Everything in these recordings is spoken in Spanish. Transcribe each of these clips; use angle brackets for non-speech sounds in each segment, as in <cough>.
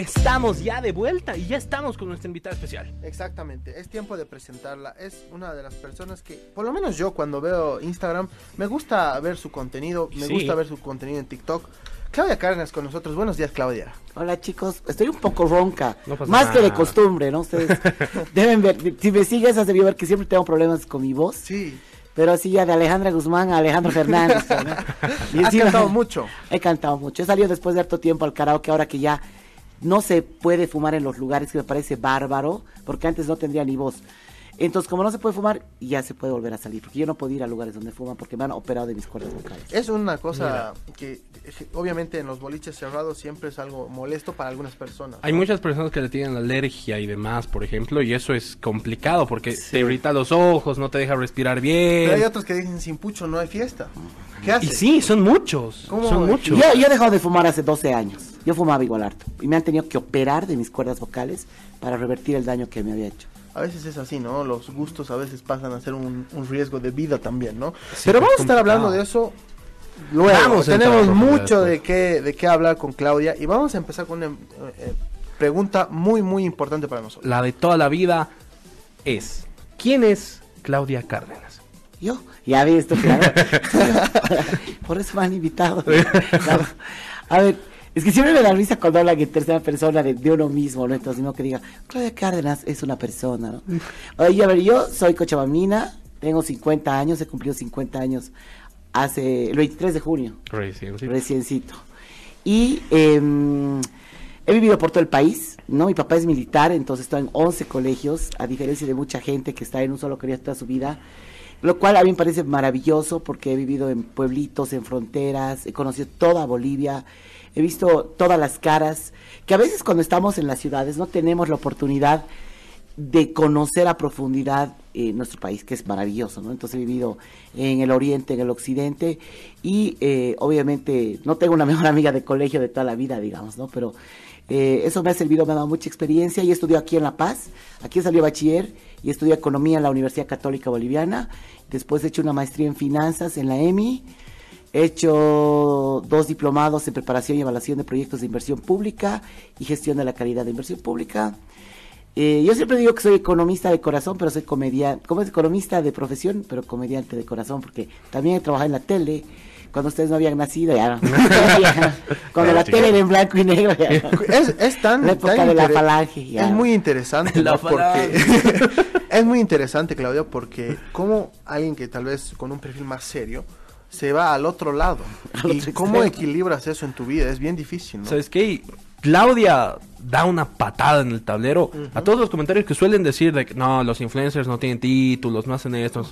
Estamos ya de vuelta y ya estamos con nuestra invitada especial. Exactamente, es tiempo de presentarla. Es una de las personas que, por lo menos yo cuando veo Instagram, me gusta ver su contenido, me Sí. gusta ver su contenido en TikTok. Claudia Cárdenas con nosotros. Buenos días, Claudia. Hola chicos, estoy un poco ronca, No pasa más que de costumbre, ¿no? Ustedes <laughs> deben ver, si me sigues has debido ver que siempre tengo problemas con mi voz, Sí, pero así ya de Alejandra Guzmán a Alejandro Fernández. ¿no? <laughs> Y has encima- cantado <laughs> mucho. He cantado mucho, he salido después de harto tiempo al karaoke, ahora que ya no se puede fumar en los lugares, que me parece bárbaro, porque antes no tendría ni voz. Entonces, como no se puede fumar, ya se puede volver a salir, porque yo no puedo ir a lugares donde fuman porque me han operado de mis cuerdas vocales. Es una cosa que eh, obviamente en los boliches cerrados siempre es algo molesto para algunas personas. Hay muchas personas que le tienen alergia y demás, por ejemplo, y eso es complicado porque te irrita los ojos, no te deja respirar Pero hay bien. otros que dicen sin pucho no hay fiesta. ¿Qué Y haces? sí, son muchos. ¿Cómo? Son muchos. Yo, yo he dejado de fumar hace 12 años. Yo fumaba igual harto. Y me han tenido que operar de mis cuerdas vocales para revertir el daño que me había hecho. A veces es así, ¿no? Los gustos a veces pasan a ser un, un riesgo de vida también, ¿no? Sí, Pero vamos a estar hablando de eso luego. Vamos Tenemos mucho de qué, de qué hablar con Claudia y vamos a empezar con una eh, eh, pregunta muy, muy importante para nosotros. La de toda la vida es, ¿quién es Claudia Cárdenas? Yo, ya vi esto, claro. <laughs> Por eso me han invitado. Claro. <laughs> A ver, es que siempre me da risa cuando hablan en tercera persona de, de uno mismo, ¿no? Entonces, no que diga, Claudia Cárdenas es una persona, ¿no? <laughs> Oye, a ver, yo soy cochabamina, tengo 50 años, he cumplido 50 años hace el 23 de junio. Recién, sí. Reciencito. Y eh, he vivido por todo el país, ¿no? Mi papá es militar, entonces estoy en 11 colegios, a diferencia de mucha gente que está en un solo colegio toda su vida. Lo cual a mí me parece maravilloso porque he vivido en pueblitos, en fronteras, he conocido toda Bolivia, he visto todas las caras, que a veces cuando estamos en las ciudades no tenemos la oportunidad de conocer a profundidad eh, nuestro país, que es maravilloso, ¿no? Entonces he vivido en el oriente, en el occidente, y eh, obviamente no tengo una <laughs> mejor amiga de colegio de toda la vida, digamos, ¿no? Pero eh, eso me ha servido, me ha dado mucha experiencia, y estudié aquí en La Paz, aquí salí bachiller, y estudié economía en la Universidad Católica Boliviana, después he hecho una maestría en finanzas en la EMI, He hecho dos diplomados en preparación y evaluación de proyectos de inversión pública y gestión de la calidad de inversión pública. Eh, yo siempre digo que soy economista de corazón, pero soy comediante, como es economista de profesión, pero comediante de corazón, porque también he trabajado en la tele, cuando ustedes no habían nacido, ya no. <laughs> cuando la tele era en blanco y negro, ya. <laughs> Es, es tan, La época tan de la falange, ya. Es muy interesante, La ¿no? porque <laughs> es muy interesante, Claudia, porque como alguien que tal vez con un perfil más serio se va al otro lado Al y otro cómo extremo. equilibras eso en tu vida es bien difícil, ¿no? ¿Sabes qué? Claudia da una patada en el tablero a todos los comentarios que suelen decir de que no, los influencers no tienen títulos, no hacen esto.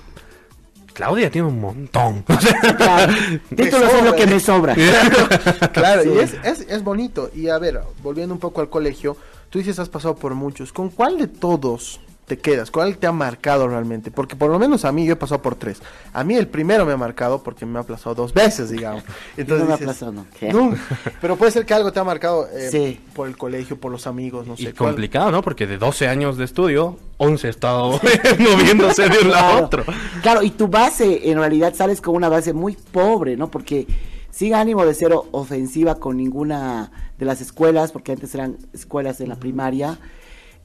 Claudia tiene un montón. <laughs> Claro, títulos es lo que me sobra. <laughs> claro, Sí. y es, es, es bonito. Y a ver, volviendo un poco al colegio, tú dices has pasado por muchos. ¿Con cuál de todos te quedas? ¿Cuál te ha marcado realmente? Porque por lo menos a mí yo he pasado por tres. A mí el primero me ha marcado porque me ha aplazado dos veces, digamos. <laughs> Entonces No me aplazó, ¿no? "No". Pero puede ser que algo te ha marcado eh, Sí. por el colegio, por los amigos, no y sé. ¿cuál? complicado, ¿no? Porque de 12 años de estudio, 11 ha estado <laughs> moviéndose de un lado a Claro. otro. Claro, y tu base, en realidad sales con una base muy pobre, ¿no? Porque sin ánimo de ser ofensiva con ninguna de las escuelas, porque antes eran escuelas en la primaria,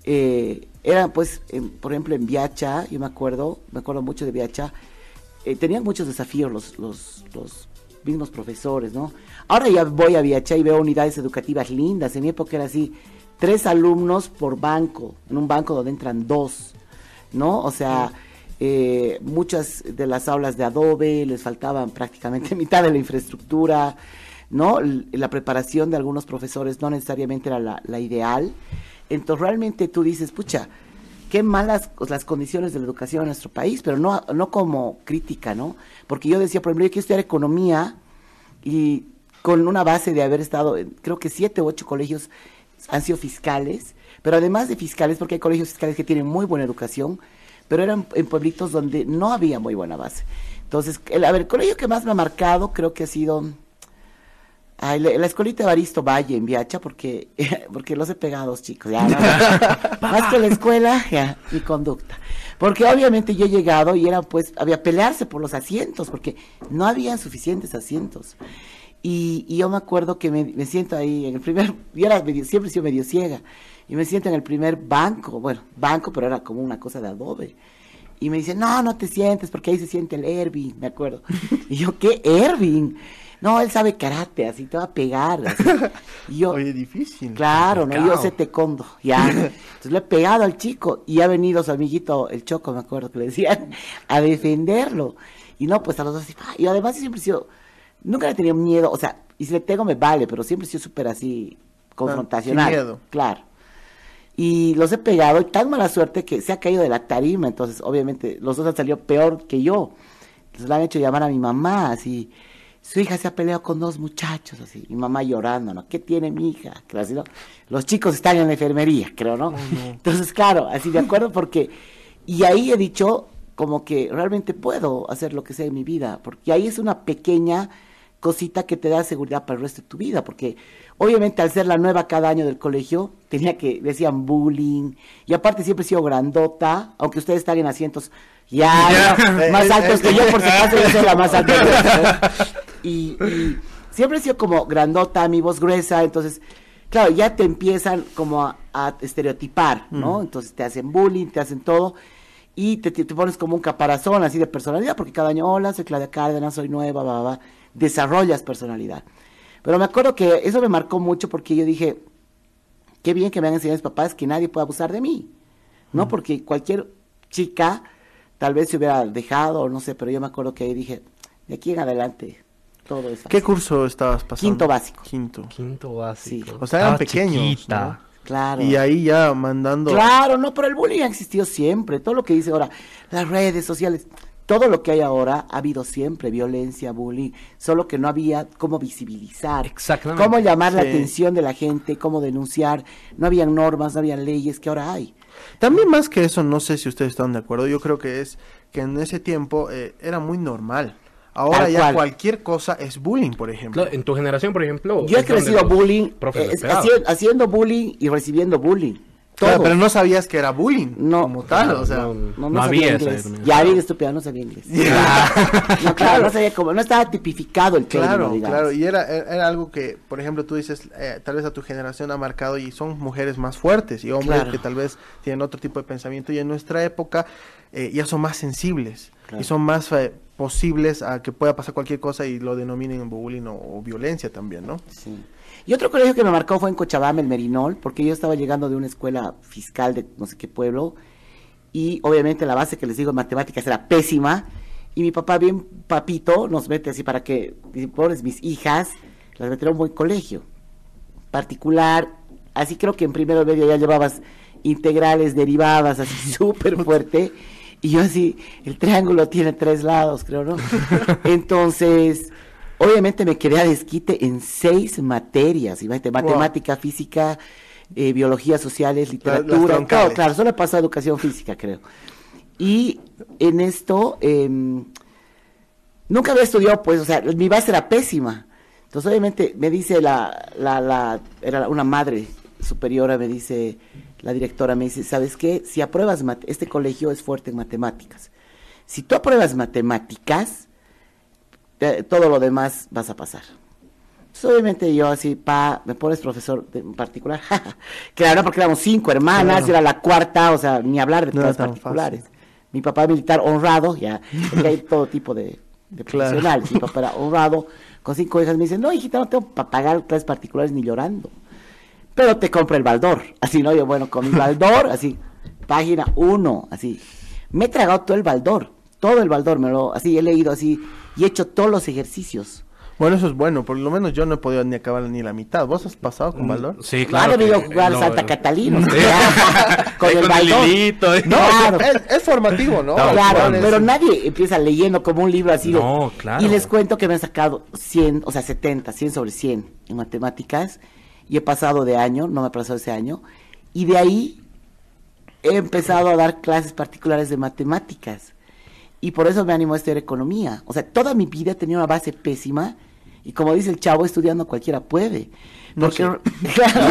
eh, eran pues, en- por ejemplo, en Viacha, yo me acuerdo, me acuerdo mucho de Viacha, eh, tenían muchos desafíos los, los, los mismos profesores, ¿no? Ahora ya voy a Viacha y veo unidades educativas lindas, en mi época era así, tres alumnos por banco, en un banco donde entran dos, ¿no? O sea, eh, muchas de las aulas de Adobe les faltaban prácticamente <laughs> mitad de la infraestructura, ¿no? La preparación de algunos profesores no necesariamente era la, la ideal. Entonces realmente tú dices, pucha, qué malas las condiciones de la educación en nuestro país, pero no, no como crítica, ¿no? Porque yo decía, por ejemplo, yo quiero estudiar economía y con una base de haber estado, en, creo que siete u ocho colegios han sido fiscales, pero además de fiscales, porque hay colegios fiscales que tienen muy buena educación, pero eran en pueblitos donde no había muy buena base. Entonces, el, a ver, el colegio que más me ha marcado creo que ha sido ay, la, escuelita de Baristo Valle en Viacha, porque, <laughs> porque los he pegado chicos, ya, no. <laughs> más que la escuela, ya, mi conducta. Porque obviamente yo he llegado y era pues, había pelearse por los asientos, porque no había suficientes asientos. Y, y yo me acuerdo que me, me siento ahí en el primer, <laughs> yo era medio- siempre he sido medio ciega, y me siento en el primer banco, bueno, banco, pero era como una cosa de adobe. Y me dice, no, no te sientes, porque ahí se siente el Ervin, me acuerdo. Y yo, ¿qué Ervin? No, él sabe karate, así te va a pegar. así. Y yo, Oye, difícil. Claro, no, yo sé taekwondo, ya. <laughs> Entonces le he pegado al chico y ha venido su amiguito, el Choco, me acuerdo que le decían, a defenderlo. Y no, pues a los dos así, ¡pa! y además siempre he sido, nunca le he tenido miedo, o sea, y si le tengo me vale, pero siempre he sido súper así, confrontacional. sin miedo. Claro. Y los he pegado y tan mala suerte que se ha caído de la tarima, entonces obviamente los dos han salido peor que yo. Entonces le han hecho llamar a mi mamá, así, su hija se ha peleado con dos muchachos, así, mi mamá llorando, ¿no? ¿Qué tiene mi hija? Que así, ¿no? Los chicos están en la enfermería, creo, ¿no? Entonces, claro, así de acuerdo porque, y ahí he dicho como que realmente puedo hacer lo que sea en mi vida, porque ahí es una pequeña cosita que te da seguridad para el resto de tu vida, porque obviamente al ser la nueva cada año del colegio, tenía que, decían bullying, y aparte siempre he sido grandota, aunque ustedes están en asientos ya, Ya. más altos que yo, por si acaso yo soy la más alta. <laughs> y, y siempre he sido como grandota, mi voz gruesa, entonces, claro, ya te empiezan como a, a estereotipar, ¿no? Entonces te hacen bullying, te hacen todo, y te, te- te pones como un caparazón así de personalidad, porque cada año, hola, soy Claudia Cárdenas, soy nueva, va, va, va", desarrollas personalidad. Pero me acuerdo que eso me marcó mucho porque yo dije, qué bien que me han enseñado mis papás que nadie puede abusar de mí, ¿no? Porque cualquier chica tal vez se hubiera dejado, no sé, pero yo me acuerdo que ahí dije, de aquí en adelante, todo ¿Qué curso estabas pasando? Quinto básico. Quinto. Quinto básico. Sí. O sea, eran Estaba pequeños, chiquita. ¿no? Claro. Y ahí ya mandando. Claro, no, pero el bullying ha existido siempre. Todo lo que dice ahora, las redes sociales, todo lo que hay ahora ha habido siempre, violencia, bullying, solo que no había cómo visibilizar, Exactamente. cómo llamar la atención de la gente, cómo denunciar, no habían normas, no habían leyes que ahora hay. También más que eso, no sé si ustedes están de acuerdo, yo creo que es que en ese tiempo eh, era muy normal. Ahora ya cual. cualquier cosa es bullying, por ejemplo. En tu generación, por ejemplo. Yo he crecido bullying, eh, es- haci- haciendo bullying y recibiendo bullying. Claro, pero no sabías que era bullying No. como tal, Claro, o sea. no, No, no, No sabía inglés. Ya bien estúpida, no sabía inglés. <laughs> no, claro, no sabía cómo, no estaba tipificado el término, Claro, digamos. claro, y era, era era algo que, por ejemplo, tú dices, eh, tal vez a tu generación ha marcado y son mujeres más fuertes y hombres Claro. que tal vez tienen otro tipo de pensamiento y en nuestra época eh, ya son más sensibles Claro. y son más eh, posibles a que pueda pasar cualquier cosa y lo denominen bullying o, violencia también, ¿no? Sí. Y otro colegio que me marcó fue en Cochabamba, el Merinol, porque yo estaba llegando de una escuela fiscal de no sé qué pueblo, y obviamente la base que les digo en matemáticas era pésima, y mi papá, bien papito, nos mete así para que, pobres mis hijas, las meterá a un buen colegio, particular, así creo que en primero medio ya llevabas integrales, derivadas, así <laughs> súper fuerte, y yo así, el triángulo tiene tres lados, creo, ¿no? <laughs> Entonces, obviamente me quedé a desquite en seis materias, imagínate, matemática, física, eh, biología sociales, literatura, todo, claro, solo he pasado educación física, creo. Y en esto, em, nunca había estudiado, pues, o sea, mi base era pésima. Entonces, obviamente, me dice la, la, la, era una madre superiora, me dice, la directora me dice, ¿sabes qué? Si apruebas, este colegio es fuerte en matemáticas. Si tú apruebas matemáticas, todo lo demás vas a pasar. Entonces, obviamente yo así, pa, me pones profesor de- en particular. <laughs> claro, porque éramos cinco hermanas, Claro. era la cuarta, o sea, ni hablar de No tan particulares. Mi papá militar honrado, ya, porque hay <laughs> todo tipo de, de Claro. profesionales. Mi papá era honrado, con cinco hijas me dicen, no, hijita, no tengo para pagar clases particulares ni llorando. Pero te compra el baldor. Así, ¿no? Yo, bueno, con mi baldor, así, página uno, así. Me he tragado todo el baldor, todo el baldor, me lo, así, he leído así, y he hecho todos los ejercicios. Bueno, eso es bueno, por lo menos yo no he podido ni acabar ni la mitad. ¿Vos has pasado con Baldor? Sí, Claro, claro. que- jugar lo- Santa Catalina. Sí. <laughs> con el con baldor. ¿eh? No, Claro. es, es formativo, ¿no? No, Claro, es- pero nadie empieza leyendo como un libro así. de- No, claro. Y les cuento que me han sacado 100, o sea, 70, 100 sobre 100 en matemáticas. Y he pasado de año, no me pasado ese año. Y de ahí he empezado a dar clases particulares de matemáticas. Y por eso me animo a estudiar economía. O sea, toda mi vida tenido una base pésima. Y como dice el chavo, estudiando cualquiera puede. No Porque, sé. <laughs> <laughs> claro,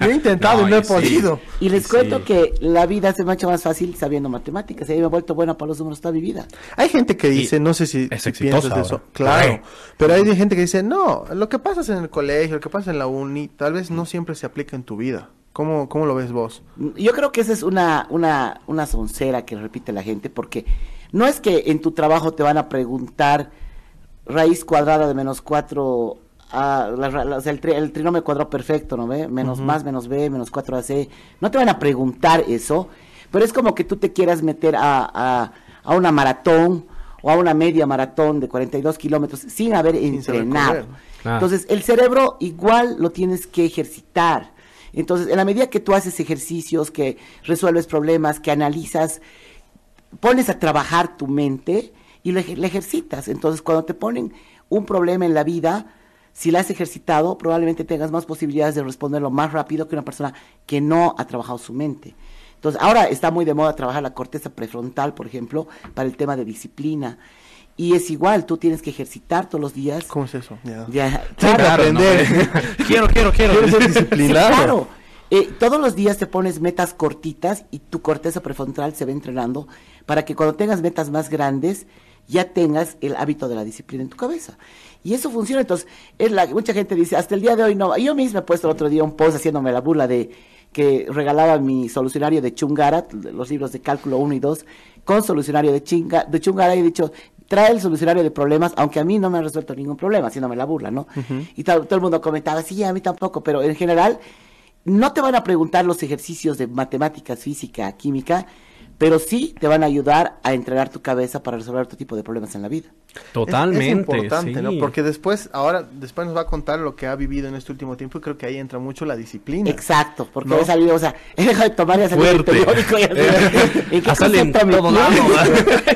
Yo he intentado No, y no he sí. podido. y les Sí. cuento que la vida se me ha hecho más fácil sabiendo matemáticas. Y me he vuelto buena para los números toda mi vida. Hay gente que Y dice, no sé si, es si piensas eso. Claro. Ay. Pero hay gente que dice, no, lo que pasa en el colegio, lo que pasa en la uni, tal vez no siempre se aplica en tu vida. ¿Cómo, cómo lo ves vos? Yo creo que esa es una, una, una soncera que repite la gente, porque no es que en tu trabajo te van a preguntar raíz cuadrada de menos 4, la, ra- la- o sea, el, tri- el trinomio cuadrado perfecto, ¿no ve? Menos más, menos b, menos 4ac. No te van a preguntar eso, pero es como que tú te quieras meter a, a, a una maratón o a una media maratón de 42 kilómetros sin haber Sin entrenado. Ah. Entonces, el cerebro igual lo tienes que ejercitar. Entonces, en la medida que tú haces ejercicios, que resuelves problemas, que analizas, pones a trabajar tu mente y le ejercitas. Entonces, cuando te ponen un problema en la vida, si la has ejercitado, probablemente tengas más posibilidades de responderlo más rápido que una persona que no ha trabajado su mente. Entonces, ahora está muy de moda trabajar la corteza prefrontal, por ejemplo, para el tema de disciplina. Y es igual, tú tienes que ejercitar todos los días. ¿Cómo es eso? Ya. Ya, Claro, claro, aprender. <laughs> quiero, quiero, quiero. Quiero ser Sí, disciplinado. claro. Eh, todos los días te pones metas cortitas y tu corteza prefrontal se va entrenando para que cuando tengas metas más grandes ya tengas el hábito de la disciplina en tu cabeza. Y eso funciona. Entonces, es la, mucha gente dice, hasta el día de hoy no. Yo misma he puesto el otro día un post haciéndome la burla de que regalaba mi solucionario de Chungara, los libros de cálculo 1 y 2, con solucionario de, chinga, de Chungara y he dicho, trae el solucionario de problemas, aunque a mí no me ha resuelto ningún problema, haciéndome la burla, ¿no? Y todo, todo el mundo comentaba, sí, a mí tampoco, pero en general no te van a preguntar los ejercicios de matemáticas, física, química, pero sí te van a ayudar a entrenar tu cabeza para resolver otro tipo de problemas en la vida. Totalmente. Es, es importante, sí. ¿no? Porque después, ahora, después nos va a contar lo que ha vivido en este último tiempo y creo que ahí entra mucho la disciplina. Exacto, porque No. he salido, o sea, <laughs> he dejado de tomar y salido Fuerte. periódico <laughs> y así, ¿en <laughs> qué salido en concepto me todo lado?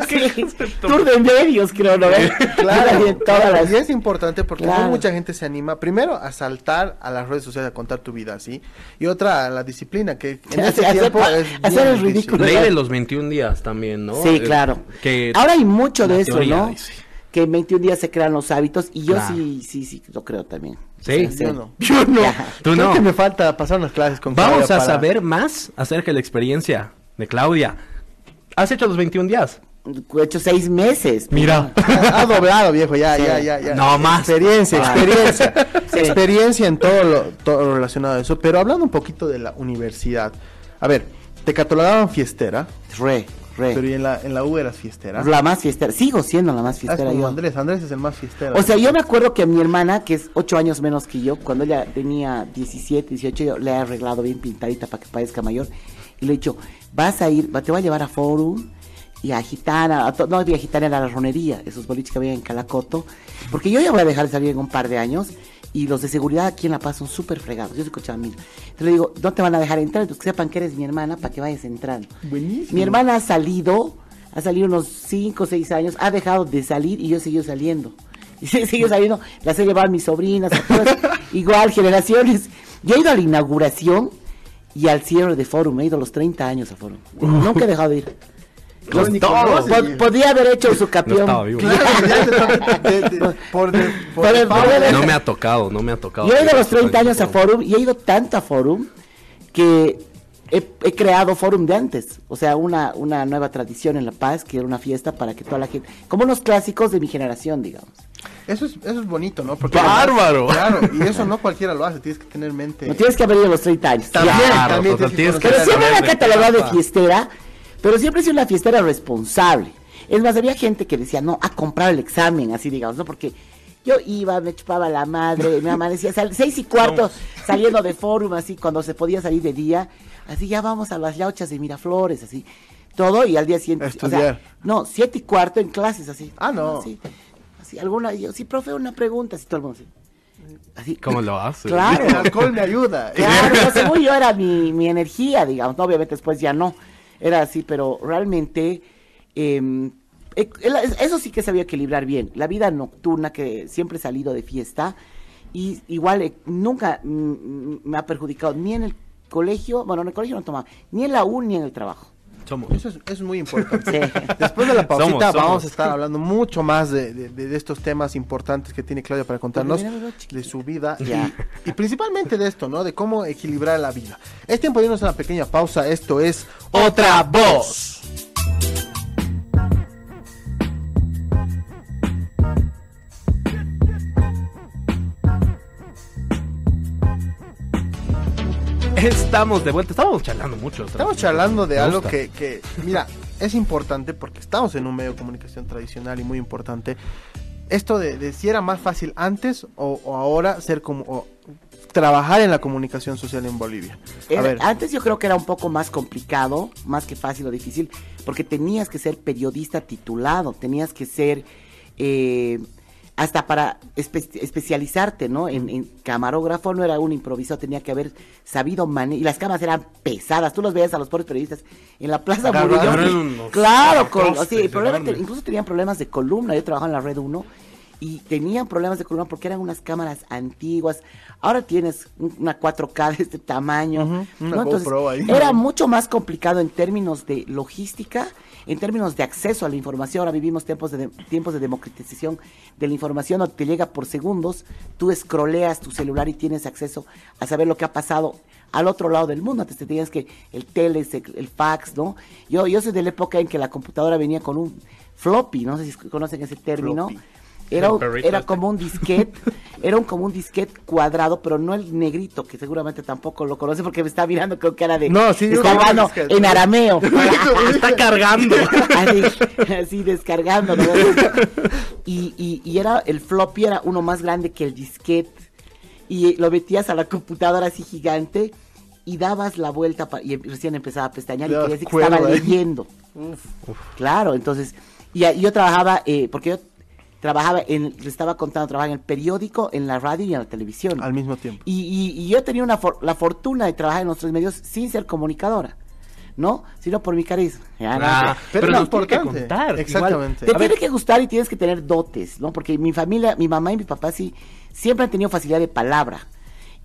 Sí, Tour de medios, creo, ¿no? ves? Claro, en todas las... y es importante porque no Claro. mucha gente se anima, primero, a saltar a las redes sociales a contar tu vida así, y otra, a la disciplina, que en Hacer- este hacer tiempo pa- es hacer el ridículo. Ley de los 21 días también, ¿no? Sí, Eh, claro. Que Ahora hay mucho de eso, teoría ¿no? dice. Que en 21 días se crean los hábitos y yo Claro. sí, sí, sí, lo creo también. Sí. O sea, Yo no. <laughs> Yo no. Ya. Tú Creo no. que me falta pasar unas clases con Vamos Claudia a para- saber más acerca de la experiencia de Claudia. ¿Has hecho los 21 días? He hecho seis meses. Mira. <laughs> Ha doblado, viejo, ya, Sí. ya, ya, ya. No, más. Experiencia, Ah. experiencia. <laughs> Sí. Experiencia en todo lo, todo lo relacionado a eso. Pero hablando un poquito de la universidad. A ver, te catalogaban fiestera, Re, re. pero ¿y en la, en la U eras fiestera? La más fiestera. Sigo siendo la más Ah, es fiestera como yo. Andrés, Andrés es el más fiestera. O sea, yo me acuerdo que a mi hermana, que es ocho años menos que yo, cuando ella tenía 17, 18, yo le he arreglado bien pintadita para que parezca mayor. Y le he dicho, vas a ir, te voy a llevar a Forum y a Gitana, a no había Gitana, era la ronería, esos boliches que había en Calacoto. Porque yo ya voy a dejar de salir en un par de años y los de seguridad aquí en La Paz son súper fregados. Yo soy cochabamino. Entonces le digo, no te van a dejar entrar, entonces que sepan que eres mi hermana para que vayas entrando. Buenísimo. Mi hermana ha salido, ha salido unos 5 o 6 años, ha dejado de salir y yo he seguido saliendo. <laughs> Y se- sigo saliendo, las he llevado a mis sobrinas, a todas, <laughs> igual, generaciones. Yo he ido a la inauguración y al cierre de Forum, he ido a los 30 años a Forum. Nunca he dejado de ir. Los Po- podía haber hecho su No vivo. El- No me ha tocado, no me ha tocado. Yo he ido a los 30 años a Forum y he ido tanto a Forum que he, he creado Forum de antes. O sea, una, una nueva tradición en La Paz, que era una fiesta para que toda la gente, como unos clásicos de mi generación, digamos. Eso es, eso es bonito, ¿no? Porque ¡Bárbaro! Claro, y eso no cualquiera lo hace, tienes que tener mente. No tienes que haber ido a los 30 años. También. Claro, también tienes que tienes que Pero siempre de catalogado de fiestera, pero siempre he sido una fiestera responsable. Es más, había gente que decía, no, a comprar el examen, así digamos, ¿no? Porque yo iba, me chupaba la madre, me amanecía, sal- seis y cuarto saliendo de forum, así, cuando se podía salir de día, así, ya vamos a las lauchas de Miraflores, así, todo, y al día siguiente, A o sea, estudiar. no, siete y cuarto en clases, así. Ah, no. Así, así alguna, yo, sí, profe, una pregunta, así, todo el mundo así. así. ¿Cómo lo hace? Claro. El alcohol me ayuda. Claro, no, según yo era mi, mi energía, digamos, ¿no? obviamente después ya no, era así, pero realmente eh, el- eso sí que sabía equilibrar bien, la vida nocturna que siempre he salido de fiesta y igual eh, nunca mm, mm, me ha perjudicado ni en el colegio, bueno, en el colegio no tomaba, ni en la U ni en el trabajo. Somos. Eso es, eso es muy importante. Sí. Después de la pausita Somos, somos. vamos a estar hablando mucho más de, de- estos temas importantes que tiene Claudia para contarnos de su vida y, y principalmente de esto, ¿no? De cómo equilibrar la vida. Es tiempo de irnos a una pequeña pausa. Esto es Otra Voz. Estamos de vuelta. Estábamos charlando mucho. Estamos charlando de Me algo gusta. que, que, mira, es importante porque estamos en un medio de comunicación tradicional y muy importante. Esto de, de si era más fácil antes o, o ahora ser como o trabajar en la comunicación social en Bolivia. A Era- ver, Antes yo creo que era un poco más complicado, más que fácil o difícil, porque tenías que ser periodista titulado, tenías que ser eh, hasta para espe- especializarte, ¿no? En, en camarógrafo no era un improvisado, tenía que haber sabido manejar, y las cámaras eran pesadas, tú los veías a los pobres periodistas en la Plaza. Murillo, claro, con, el problema enormes. te- incluso tenían problemas de columna, yo trabajaba en la Red 1, y tenían problemas de columna porque eran unas cámaras antiguas. Ahora tienes un- una 4K de este tamaño. Ujú, una ¿no? Entonces, ahí. era mucho más complicado en términos de logística, en términos de acceso a la información. Ahora vivimos tiempos de, tiempos de democratización de la información, te llega por segundos, tú escroleas tu celular y tienes acceso a saber lo que ha pasado al otro lado del mundo. Antes te tenías que el tele, el, fax, ¿no? Yo, yo soy de la época en que la computadora venía con un floppy, no sé si conocen ese término. Era, era este. como un disquete, <laughs> era un, como un disquete cuadrado, pero no el negrito, que seguramente tampoco lo conoce porque me está mirando, creo que era de No, sí, el no, en arameo. <laughs> Está cargando. <laughs> así, así descargando. ¿no? Y, y, y era, el floppy era uno más grande que el disquete. Y lo metías a la computadora así gigante y dabas la vuelta y em- recién empezaba a pestañear y quería decir que estaba cuerda ahí. leyendo. Claro, entonces, y, y yo trabajaba, eh, porque yo trabajaba en, le estaba contando, trabajaba en el periódico, en la radio y en la televisión. al mismo tiempo. Y, y- y yo tenía una for- la fortuna de trabajar en los tres medios sin ser comunicadora, ¿no? Sino por mi carisma. Ya, no Ah, sé. Pero pero es nos tiene que contar. Exactamente. Te A tiene ver. que gustar y tienes que tener dotes, ¿no? Porque mi familia, mi mamá y mi papá sí, siempre han tenido facilidad de palabra.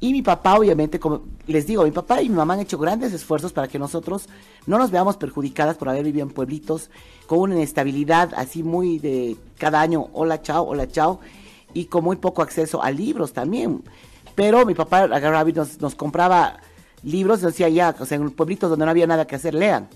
Y mi papá, obviamente, como les digo, mi papá y mi mamá han hecho grandes esfuerzos para que nosotros no nos veamos perjudicadas por haber vivido en pueblitos con una inestabilidad así muy de cada año, hola, chao, hola, chao, y con muy poco acceso a libros también. Pero mi papá agarraba y nos, nos compraba libros y nos decía ya, o sea, en pueblitos donde no había nada que hacer, lean.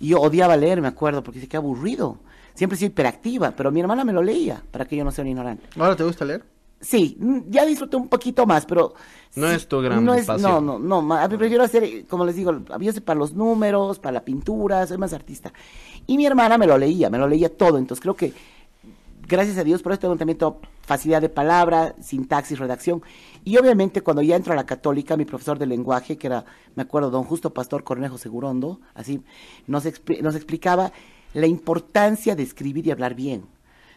Y yo odiaba leer, me acuerdo, porque dice que aburrido. Siempre sido hiperactiva, pero mi hermana me lo leía para que yo no sea un ignorante. ¿Ahora te gusta leer? Sí, ya disfruté un poquito más, pero... No sí, es tu gran no es, pasión. No, no, no, prefiero hacer, como les digo, yo para los números, para la pintura, soy más artista. Y mi hermana me lo leía, me lo leía todo, entonces creo que, gracias a Dios, por eso tengo también toda facilidad de palabra, sintaxis, redacción. Y obviamente cuando ya entro a la católica, mi profesor de lenguaje, que era, me acuerdo, don Justo Pastor Cornejo Segurondo, así, nos, expli- nos explicaba la importancia de escribir y hablar bien.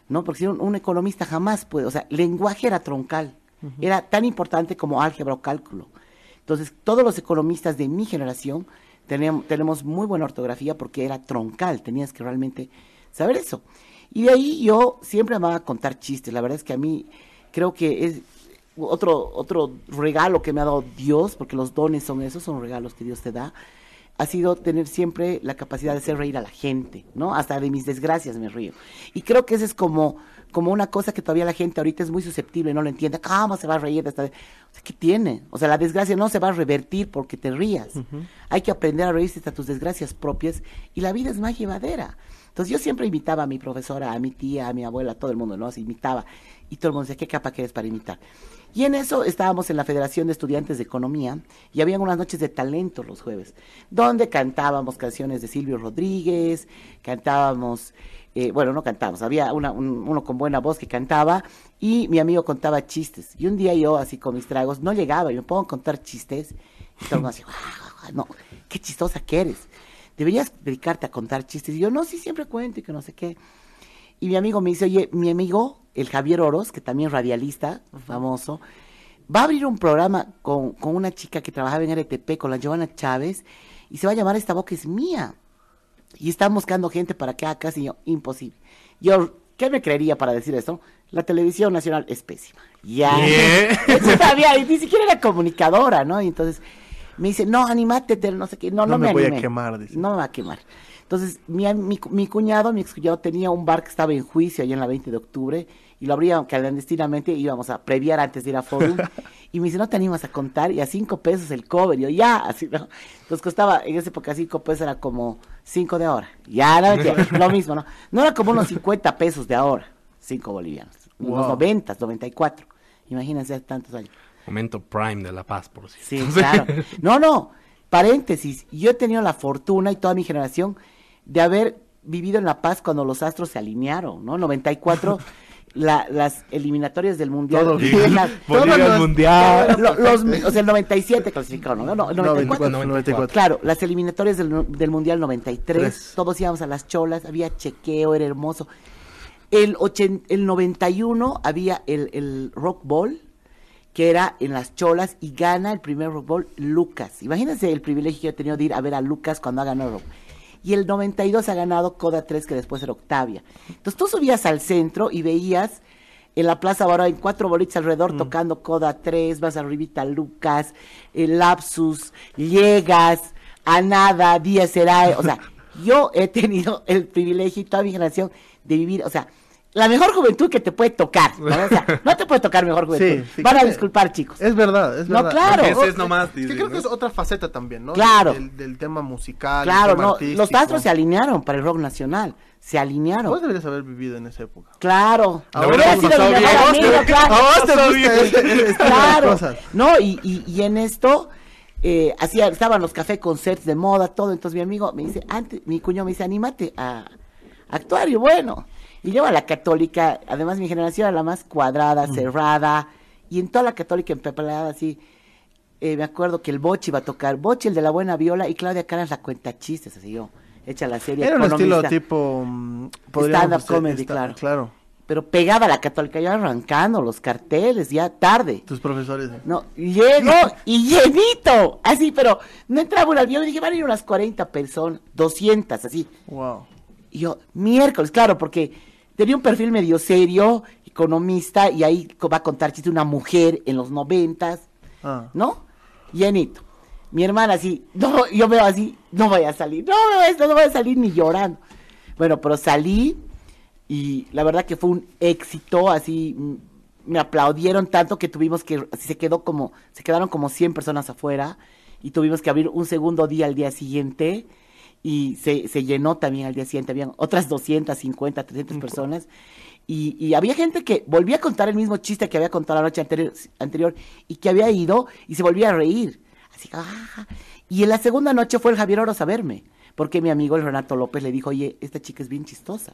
¿No? Porque si un, un economista jamás puede, o sea, lenguaje era troncal, era tan importante como álgebra o cálculo. Entonces, todos los economistas de mi generación teníamos, tenemos muy buena ortografía porque era troncal, tenías que realmente saber eso. Y de ahí yo siempre amaba contar chistes, la verdad es que a mí creo que es otro, otro regalo que me ha dado Dios, porque los dones son esos, son regalos que Dios te da, ha sido tener siempre la capacidad de hacer reír a la gente, ¿no? Hasta de mis desgracias me río. Y creo que eso es como, como una cosa que todavía la gente ahorita es muy susceptible, no lo entiende. ¿Cómo se va a reír de esta? O sea, ¿qué tiene? O sea, la desgracia no se va a revertir porque te rías. Hay que aprender a reírse hasta tus desgracias propias y la vida es más llevadera. Entonces yo siempre imitaba a mi profesora, a mi tía, a mi abuela, a todo el mundo, ¿no? Se imitaba. Y todo el mundo decía, ¿qué capa que eres para imitar? Y en eso estábamos en la Federación de Estudiantes de Economía y habían unas noches de talento los jueves, donde cantábamos canciones de Silvio Rodríguez, cantábamos, eh, bueno, no cantábamos, había uno con buena voz que cantaba y mi amigo contaba chistes. Y un día yo, así con mis tragos, no llegaba y me pongo a contar chistes y todo el mundo así, "Guau, guau, no, qué chistosa que eres. Deberías dedicarte a contar chistes. Y yo, no, sí, siempre cuento y que no sé qué. Y mi amigo me dice, oye, mi amigo, el Javier Oros, que también es radialista, famoso, va a abrir un programa con, con una chica que trabajaba en RTP, con la Giovanna Chávez, y se va a llamar Esta Boca es Mía. Y están buscando gente para que haga casi yo, imposible. Yo, ¿qué me creería para decir esto? La televisión nacional es pésima. Ya. Eso sabía, y ni siquiera era comunicadora, ¿no? Y entonces me dice, no, anímate, te- no sé qué. No, no, No me voy a quemar, dice. No me va a quemar. Entonces, mi, mi, mi cuñado, mi excuñado, tenía un bar que estaba en juicio allá en la 20 de octubre y lo abrían clandestinamente, íbamos a previar antes de ir a Forum. <laughs> y me dice, ¿no te animas a contar? Y a cinco pesos el cover. Y yo, ya, así, ¿no? Entonces costaba, en esa época cinco pesos era como cinco de ahora. Ya, mentira, <laughs> lo mismo, ¿no? No era como unos 50 pesos de ahora, cinco bolivianos. Unos Wow. 90, 94. Imagínense hace tantos años. Momento prime de La Paz, por cierto. Sí, <laughs> claro. No, no, paréntesis. Yo he tenido la fortuna y toda mi generación de haber vivido en La Paz cuando los astros se alinearon, ¿no? 94, la, las eliminatorias del Mundial. Todo <laughs> bien. <laughs> Todos los- mundial. Lo- los- o sea, el 97 clasificaron, ¿no? No, el 94. 94. Claro, las eliminatorias del, del Mundial 93, Tres. todos íbamos a las cholas, había chequeo, era hermoso. El, ochen- el 91 había el, el Rock Ball, que era en las cholas, y gana el primer Rock Ball Lucas. Imagínense el privilegio que yo he tenido de ir a ver a Lucas cuando ha ganado el Rock. Y el 92 ha ganado Coda 3, que después era Octavia. Entonces tú subías al centro y veías en la Plaza Baró en cuatro bolitas alrededor tocando Coda 3, más arribita Lucas, el Lapsus, Llegas, a nada, Díaz Serae, o sea, <laughs> yo he tenido el privilegio y toda mi generación de vivir, o sea, la mejor juventud que te puede tocar, ¿no? O sea, no te puede tocar mejor <laughs> juventud. Sí, sí, Van a creo que- disculpar, chicos. Es verdad, es No, verdad. claro. Porque Ese es nomás, es que creo ¿no? que es otra faceta también, ¿no? Claro. Del, del tema musical. Claro, tema no, artístico. los astros se alinearon para el rock nacional, se alinearon. Vos deberías haber vivido en esa época. Claro. Ahora no sido mi mejor amigo, claro. Te gusta este- este Claro. cosas. No, y, y, y en esto, eh, hacía, estaban los café concerts de moda, todo. Entonces mi amigo me dice, antes, mi cuñado me dice, anímate a actuar. Y bueno, y yo a la católica, además mi generación era la más cuadrada, cerrada, y en toda la católica empepelada así. eh, me acuerdo que el Bochi iba a tocar, Bochi el de la buena viola y Claudia Canas la cuenta chistes, así yo, hecha la serie. Era un estilo tipo... mm, Stand-up comedy, claro. Claro. pero pegada a la católica, ya arrancando los carteles, ya tarde. Tus profesores. ¿eh? No, llego y llenito, así, pero no entraba un avión, dije, van a ir unas 40 personas, 200, así. Wow. Y yo, miércoles, claro, porque tenía un perfil medio serio, economista, y ahí va a contar chiste una mujer en los noventas, Ah. ¿no? Llenito. Mi hermana así, no, yo veo así, no voy a salir, no, no, no voy a salir ni llorando. Bueno, pero salí y la verdad que fue un éxito, así mm, me aplaudieron tanto que tuvimos que, así se quedó como, se quedaron como 100 personas afuera y tuvimos que abrir un segundo día al día siguiente y se, se llenó también al día siguiente, habían otras 250, 300 personas y, y había gente que volvía a contar el mismo chiste que había contado la noche anterior, anterior y que había ido y se volvía a reír. Así, ah, y en la segunda noche fue el Javier Oros a verme, porque mi amigo el Renato López le dijo, oye, esta chica es bien chistosa.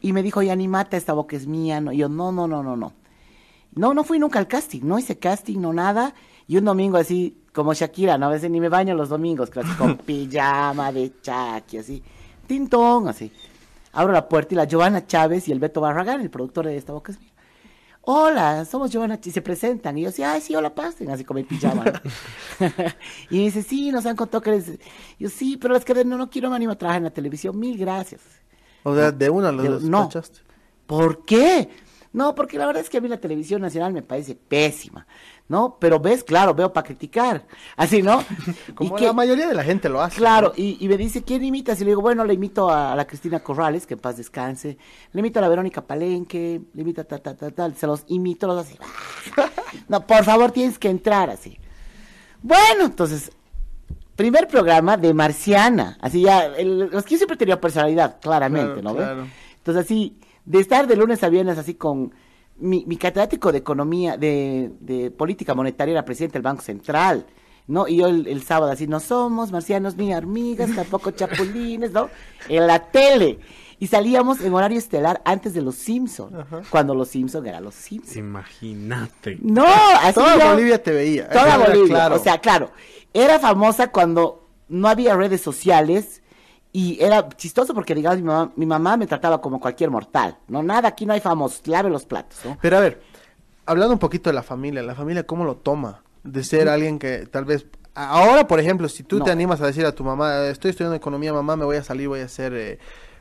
Y me dijo, oye, animata, esta boca es mía. No, y yo, no, no, no, no, no. No, no fui nunca al casting, no hice casting, no nada. Y un domingo así, como Shakira, ¿no? A veces ni me baño los domingos, claro, con <laughs> pijama de chaki, así. Tintón, así. Abro la puerta y la Giovanna Chávez y el Beto Barragán, el productor de Esta Boca es Mía. Hola, somos Giovanna Ch-", y se presentan. Y yo, sí, ay, sí, hola, pasen, así como el pijama. ¿no? <laughs> <laughs> y me dice, sí, nos han contado que eres... Yo, sí, pero es que no, no quiero me animo a trabajar en la televisión, mil gracias. O sea, de una lo De- los no. cachaste. ¿Por qué? No, porque la verdad es que a mí la televisión nacional me parece pésima, ¿no? Pero ves, claro, veo para criticar, así, ¿no? <laughs> Como Y que- la mayoría de la gente lo hace. Claro, ¿no? y, y me dice, ¿quién imitas? Y le digo, bueno, le invito a, la Cristina Corrales, que en paz descanse, le invito a la Verónica Palenque, le invito a ta, ta, ta, tal, se los imito, los así. <laughs> No, por favor, tienes que entrar así. Bueno, entonces, primer programa de Marciana, así ya, el, los que siempre tenido personalidad, claramente, Claro, ¿no? claro. Entonces, así, de estar de lunes a viernes así con mi, mi catedrático de economía, de, de política monetaria, era presidente del Banco Central, ¿no? Y yo el, el sábado así, no somos marcianos ni hormigas, tampoco chapulines, ¿no? En la tele. Y salíamos en horario estelar antes de los Simpson, cuando los Simpson eran los Simpson. Imagínate. No, así Toda yo- Bolivia te veía. Toda Bolivia, claro. o sea, claro. Era famosa cuando no había redes sociales y era chistoso porque, digamos, mi mamá, mi mamá me trataba como cualquier mortal. No, nada, aquí no hay famosos, lave los platos, ¿no? Pero a ver, hablando un poquito de la familia, la familia cómo lo toma de ser alguien que tal vez ahora, por ejemplo, si tú No. te animas a decir a tu mamá, estoy estudiando economía, mamá, me voy a salir, voy a hacer eh,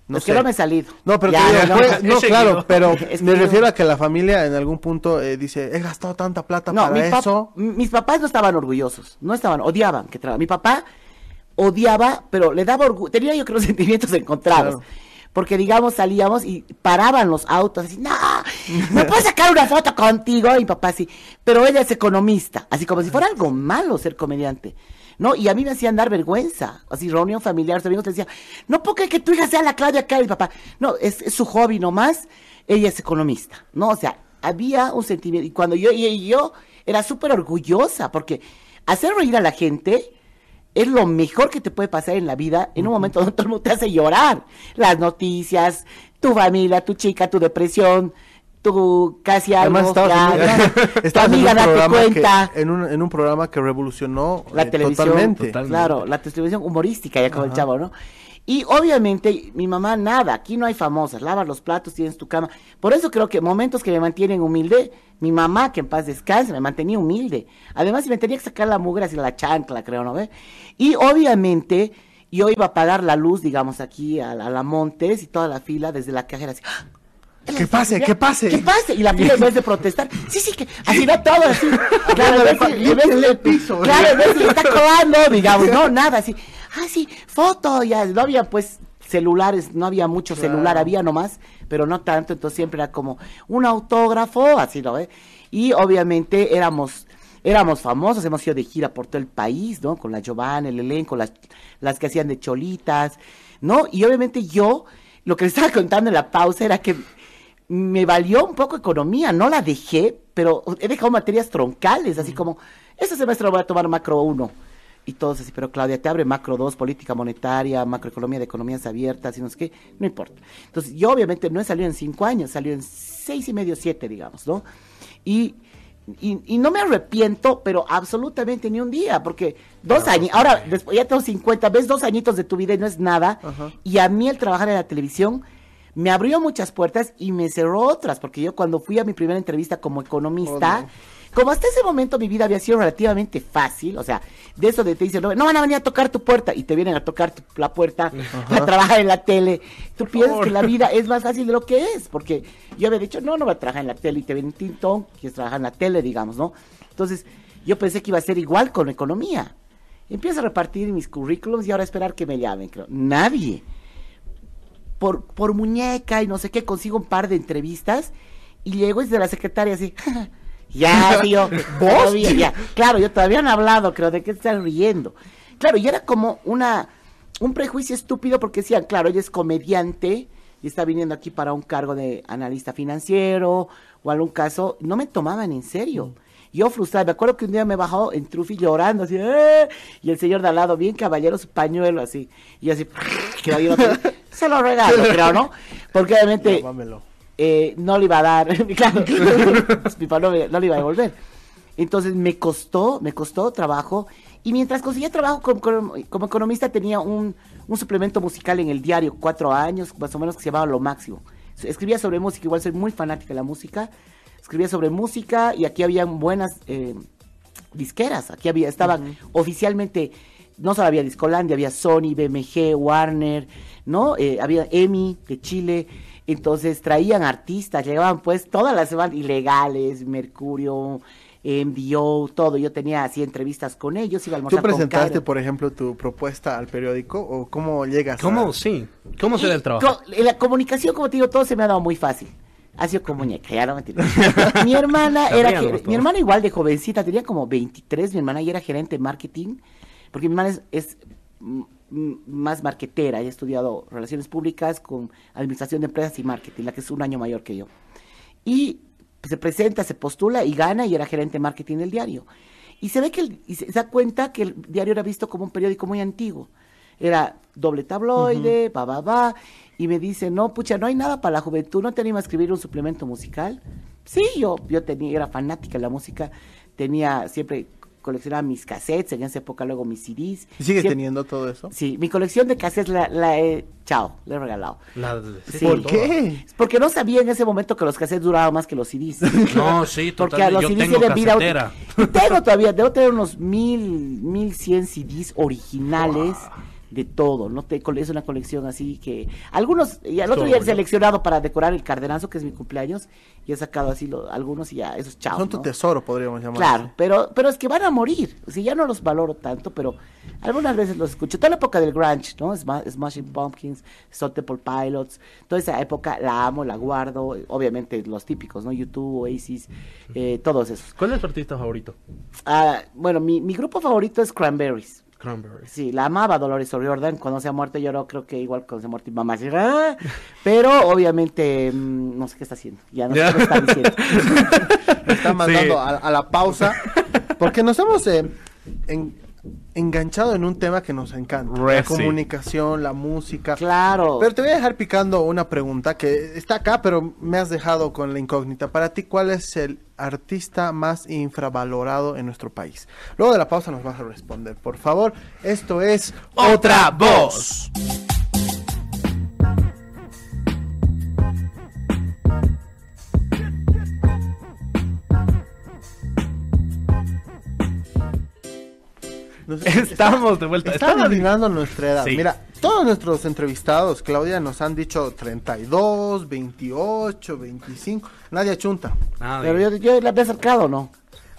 no es sé. que no me he salido. No, pero Ya, digo, no, pues, no. claro, seguido. pero <laughs> Es me que refiero a que la familia en algún punto eh, dice, he gastado tanta plata No, para mi eso. mis papás no estaban orgullosos, no estaban, odiaban que trabajara. Mi papá odiaba, pero le daba orgullo, tenía yo creo <laughs> sentimientos encontrados. Claro. Porque digamos salíamos y paraban los autos así, no, me puedo sacar una foto contigo, y papá así, pero ella es economista, así como si fuera algo malo ser comediante. ¿no? Y a mí me hacían dar vergüenza, así reunión familiar, los amigos te decían, no creer que tu hija sea la Claudia mi papá, no, es, es su hobby nomás, ella es economista, ¿no? O sea, había un sentimiento, y cuando yo, y y yo era súper orgullosa, porque hacer reír a la gente es lo mejor que te puede pasar en la vida en un momento donde <laughs> todo el mundo te hace llorar. Las noticias, tu familia, tu chica, tu depresión, tu casi algo, Además, <laughs> estabas en, un en, un, en un programa que revolucionó La eh, televisión, totalmente. total. claro, la televisión humorística, ya como el chavo, ¿no? Y obviamente mi mamá nada, aquí no hay famosas, lavas los platos, tienes tu cama. Por eso creo que momentos que me mantienen humilde, mi mamá, que en paz descanse, me mantenía humilde. Además, me tenía que sacar la mugre así la chancla, creo, ¿no ve? Y obviamente yo iba a pagar la luz, digamos, aquí a, la- a la Montes y toda la fila desde la cajera así. ¡Ah! Que pase, que pase. Que pase. Y la fila en vez de protestar, sí, sí, que así va todo así. <laughs> Claro, de- el piso. Claro, vez de está colando, digamos, no, nada, así. Ah, sí, foto, ya, no había pues celulares, no había mucho celular, había nomás, pero no tanto, entonces siempre era como un autógrafo, así, ¿no? ve? Y obviamente éramos, éramos famosos, hemos ido de gira por todo el país, ¿no? Con la Giovanna, el elenco, las, las que hacían de cholitas, ¿no? Y obviamente yo, lo que les <laughs> estaba contando en la pausa era que me valió un poco economía, no la dejé, pero he dejado materias troncales, así como, este semestre lo voy a tomar macro 1. Y todos así, pero Claudia, te abre macro 2, política monetaria, macroeconomía de economías abiertas y no sé qué, no importa. Entonces, yo obviamente no he salido en cinco años, salió en seis y medio, siete, digamos, ¿no? Y, y, y no me arrepiento, pero absolutamente ni un día, porque dos años, ahora después ya tengo 50, ves dos añitos de tu vida y no es nada, Ajá. y a mí el trabajar en la televisión me abrió muchas puertas y me cerró otras, porque yo cuando fui a mi primera entrevista como economista, Oh, no. Como hasta ese momento mi vida había sido relativamente fácil, o sea, de eso de te dicen, no, no van a venir a tocar tu puerta y te vienen a tocar tu- la puerta a trabajar en la tele, tú piensas que la vida es más fácil de lo que es, porque yo había dicho, no, no voy a trabajar en la tele y te vienen tintón, quieres trabajar en la tele, digamos, ¿no? Entonces, yo pensé que iba a ser igual con economía. Empiezo a repartir mis currículums y ahora a esperar que me llamen, creo. Nadie por, por muñeca y no sé qué, consigo un par de entrevistas y llego desde la secretaria así, <laughs> ya, <laughs> tío, todavía, ya. Claro, yo todavía no he hablado, creo, de qué están riendo. Claro, y era como una, un prejuicio estúpido porque decían, claro, ella es comediante y está viniendo aquí para un cargo de analista financiero o algún caso, no me tomaban en serio. Yo frustrada, me acuerdo que un día me bajó en Trufi llorando, así, "Eh", y el señor de al lado, bien caballero, su pañuelo, así, y yo así, <laughs> que se lo regalo, creo, ¿no? Porque obviamente. <laughs> eh, no le iba a dar, <laughs> claro, <laughs> mi papá no, le iba a devolver. Entonces me costó, me costó trabajo, y mientras conseguía trabajo como, economista tenía un, un suplemento musical en el diario, cuatro años, más o menos, que se llamaba Lo Máximo. Escribía sobre música, igual soy muy fanática de la música, escribía sobre música y aquí habían buenas eh, disqueras, aquí había, estaban oficialmente, no solo había Discolandia, había Sony, BMG, Warner, ¿no? Eh, había EMI de Chile, entonces traían artistas, llegaban pues todas las semanas, ilegales, Mercurio, MDO, todo, yo tenía así entrevistas con ellos, iba a ¿Tú almorzar con presentaste, por ejemplo, tu propuesta al periódico o cómo llegas ¿Cómo? a... Sí. ¿Cómo será el Y trabajo? la comunicación, como te digo, todo se me ha dado muy fácil. Ha sido como muñeca, ya no mentira. mi hermana <laughs> era que, mi hermana igual de jovencita, tenía como 23, mi hermana y era gerente de marketing, porque mi hermana es, es, más marketera, ha estudiado relaciones públicas con administración de empresas y marketing, la que es un año mayor que yo. Y se presenta, se postula y gana y era gerente de marketing del diario. Y se ve que el- y se da cuenta que el diario era visto como un periódico muy antiguo. Era doble tabloide, va, va, va. Y me dice, no, pucha, no hay nada para la juventud, ¿no te animas a escribir un suplemento musical? Sí, yo, yo tenía, era fanática de la música, tenía, siempre coleccionaba mis cassettes, en esa época luego mis CDs. ¿Y ¿Sigues Siempre- teniendo todo eso? Sí, mi colección de cassettes la, la he, chao, la he regalado. La- Sí. ¿Por qué? Porque no sabía en ese momento que los cassettes duraban más que los CDs. <laughs> No, sí, Porque a totalmente. los Yo CDs tengo tienen vida tengo todavía, debo tener unos mil, mil cien CDs originales de todo, ¿no? Te, es una colección así que algunos, y al otro día he seleccionado para decorar el cardenazo, que es mi cumpleaños, y he sacado así lo- algunos y ya, esos chavos. Son tu tesoro, podríamos llamar. Claro, pero, pero es que van a morir. O sea, ya no los valoro tanto, pero algunas veces los escucho. Toda la época del grunge, ¿no? Sma- Smashing Pumpkins, Stone Temple Pilots, toda esa época la amo, la guardo. Obviamente los típicos, ¿no? YouTube, Oasis, eh, todos esos. ¿Cuál es tu artista favorito? Ah, bueno, mi, mi grupo favorito es Cranberries. Cranberries. Sí, la amaba Dolores O'Riordan. Cuando se ha muerto lloró, creo que igual cuando se ha muerto mi mamá. así, "Ah", Pero obviamente, mm, no sé qué está haciendo. Ya no sé qué está diciendo. <laughs> Me está mandando Sí. a, a la pausa. Porque nos hemos eh, en- enganchado en un tema que nos encanta. Re, la sí. comunicación, la música. Claro. Pero te voy a dejar picando una pregunta que está acá, pero me has dejado con la incógnita. Para ti, ¿cuál es el artista más infravalorado en nuestro país? Luego de la pausa nos vas a responder, por favor. Esto es Otra Voz. Nos- <laughs> Estamos de vuelta. Está adivinando nuestra edad. Sí. Mira, todos nuestros entrevistados, Claudia, nos han dicho 32, 28, 25. Nadie chunta. Ah, Pero yo, yo la he acercado, ¿no?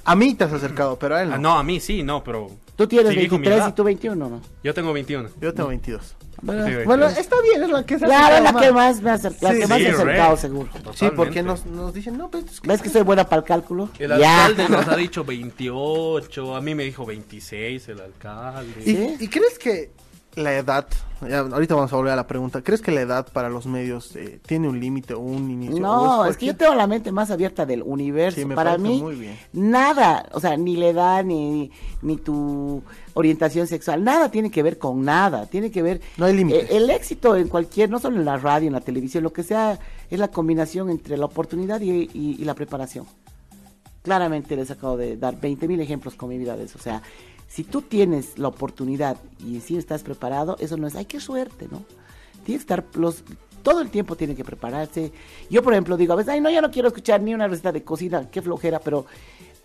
A mí te has acercado, pero a él no. Ah, no, a mí sí, no, pero. Tú tienes Sí, dijo mi 23 edad. y tú 21, ¿no? Yo tengo 21. Yo tengo 22. Bueno, está bien, es la que se claro, acercado la que más. me ha acer- la Sí, que más sí, he acercado, seguro. Sí, porque nos, nos dicen, no, pues... es ¿Ves que soy buena para el cálculo? El Ya. alcalde nos ha <laughs> dicho 28, a mí me dijo 26 el alcalde. ¿Y, ¿Sí? y crees que la edad, ya, ahorita vamos a volver a la pregunta, ¿crees que la edad para los medios eh, tiene un límite o un inicio? No, ¿O es que yo tengo la mente más abierta del universo. Sí, Para mí, nada, o sea, ni la edad, ni, ni tu orientación sexual, nada tiene que ver con nada. Tiene que ver. No hay. Eh, el éxito en cualquier, no solo en la radio, en la televisión, lo que sea, es la combinación entre la oportunidad y, y- y la preparación. Claramente les acabo de dar 20 mil ejemplos con mi vida de eso. O sea, si tú tienes la oportunidad y si estás preparado, eso no es, ay, qué suerte, ¿no? Tiene que estar, los, todo el tiempo tiene que prepararse. Yo, por ejemplo, digo a veces, ay, no, ya no quiero escuchar ni una receta de cocina, qué flojera, pero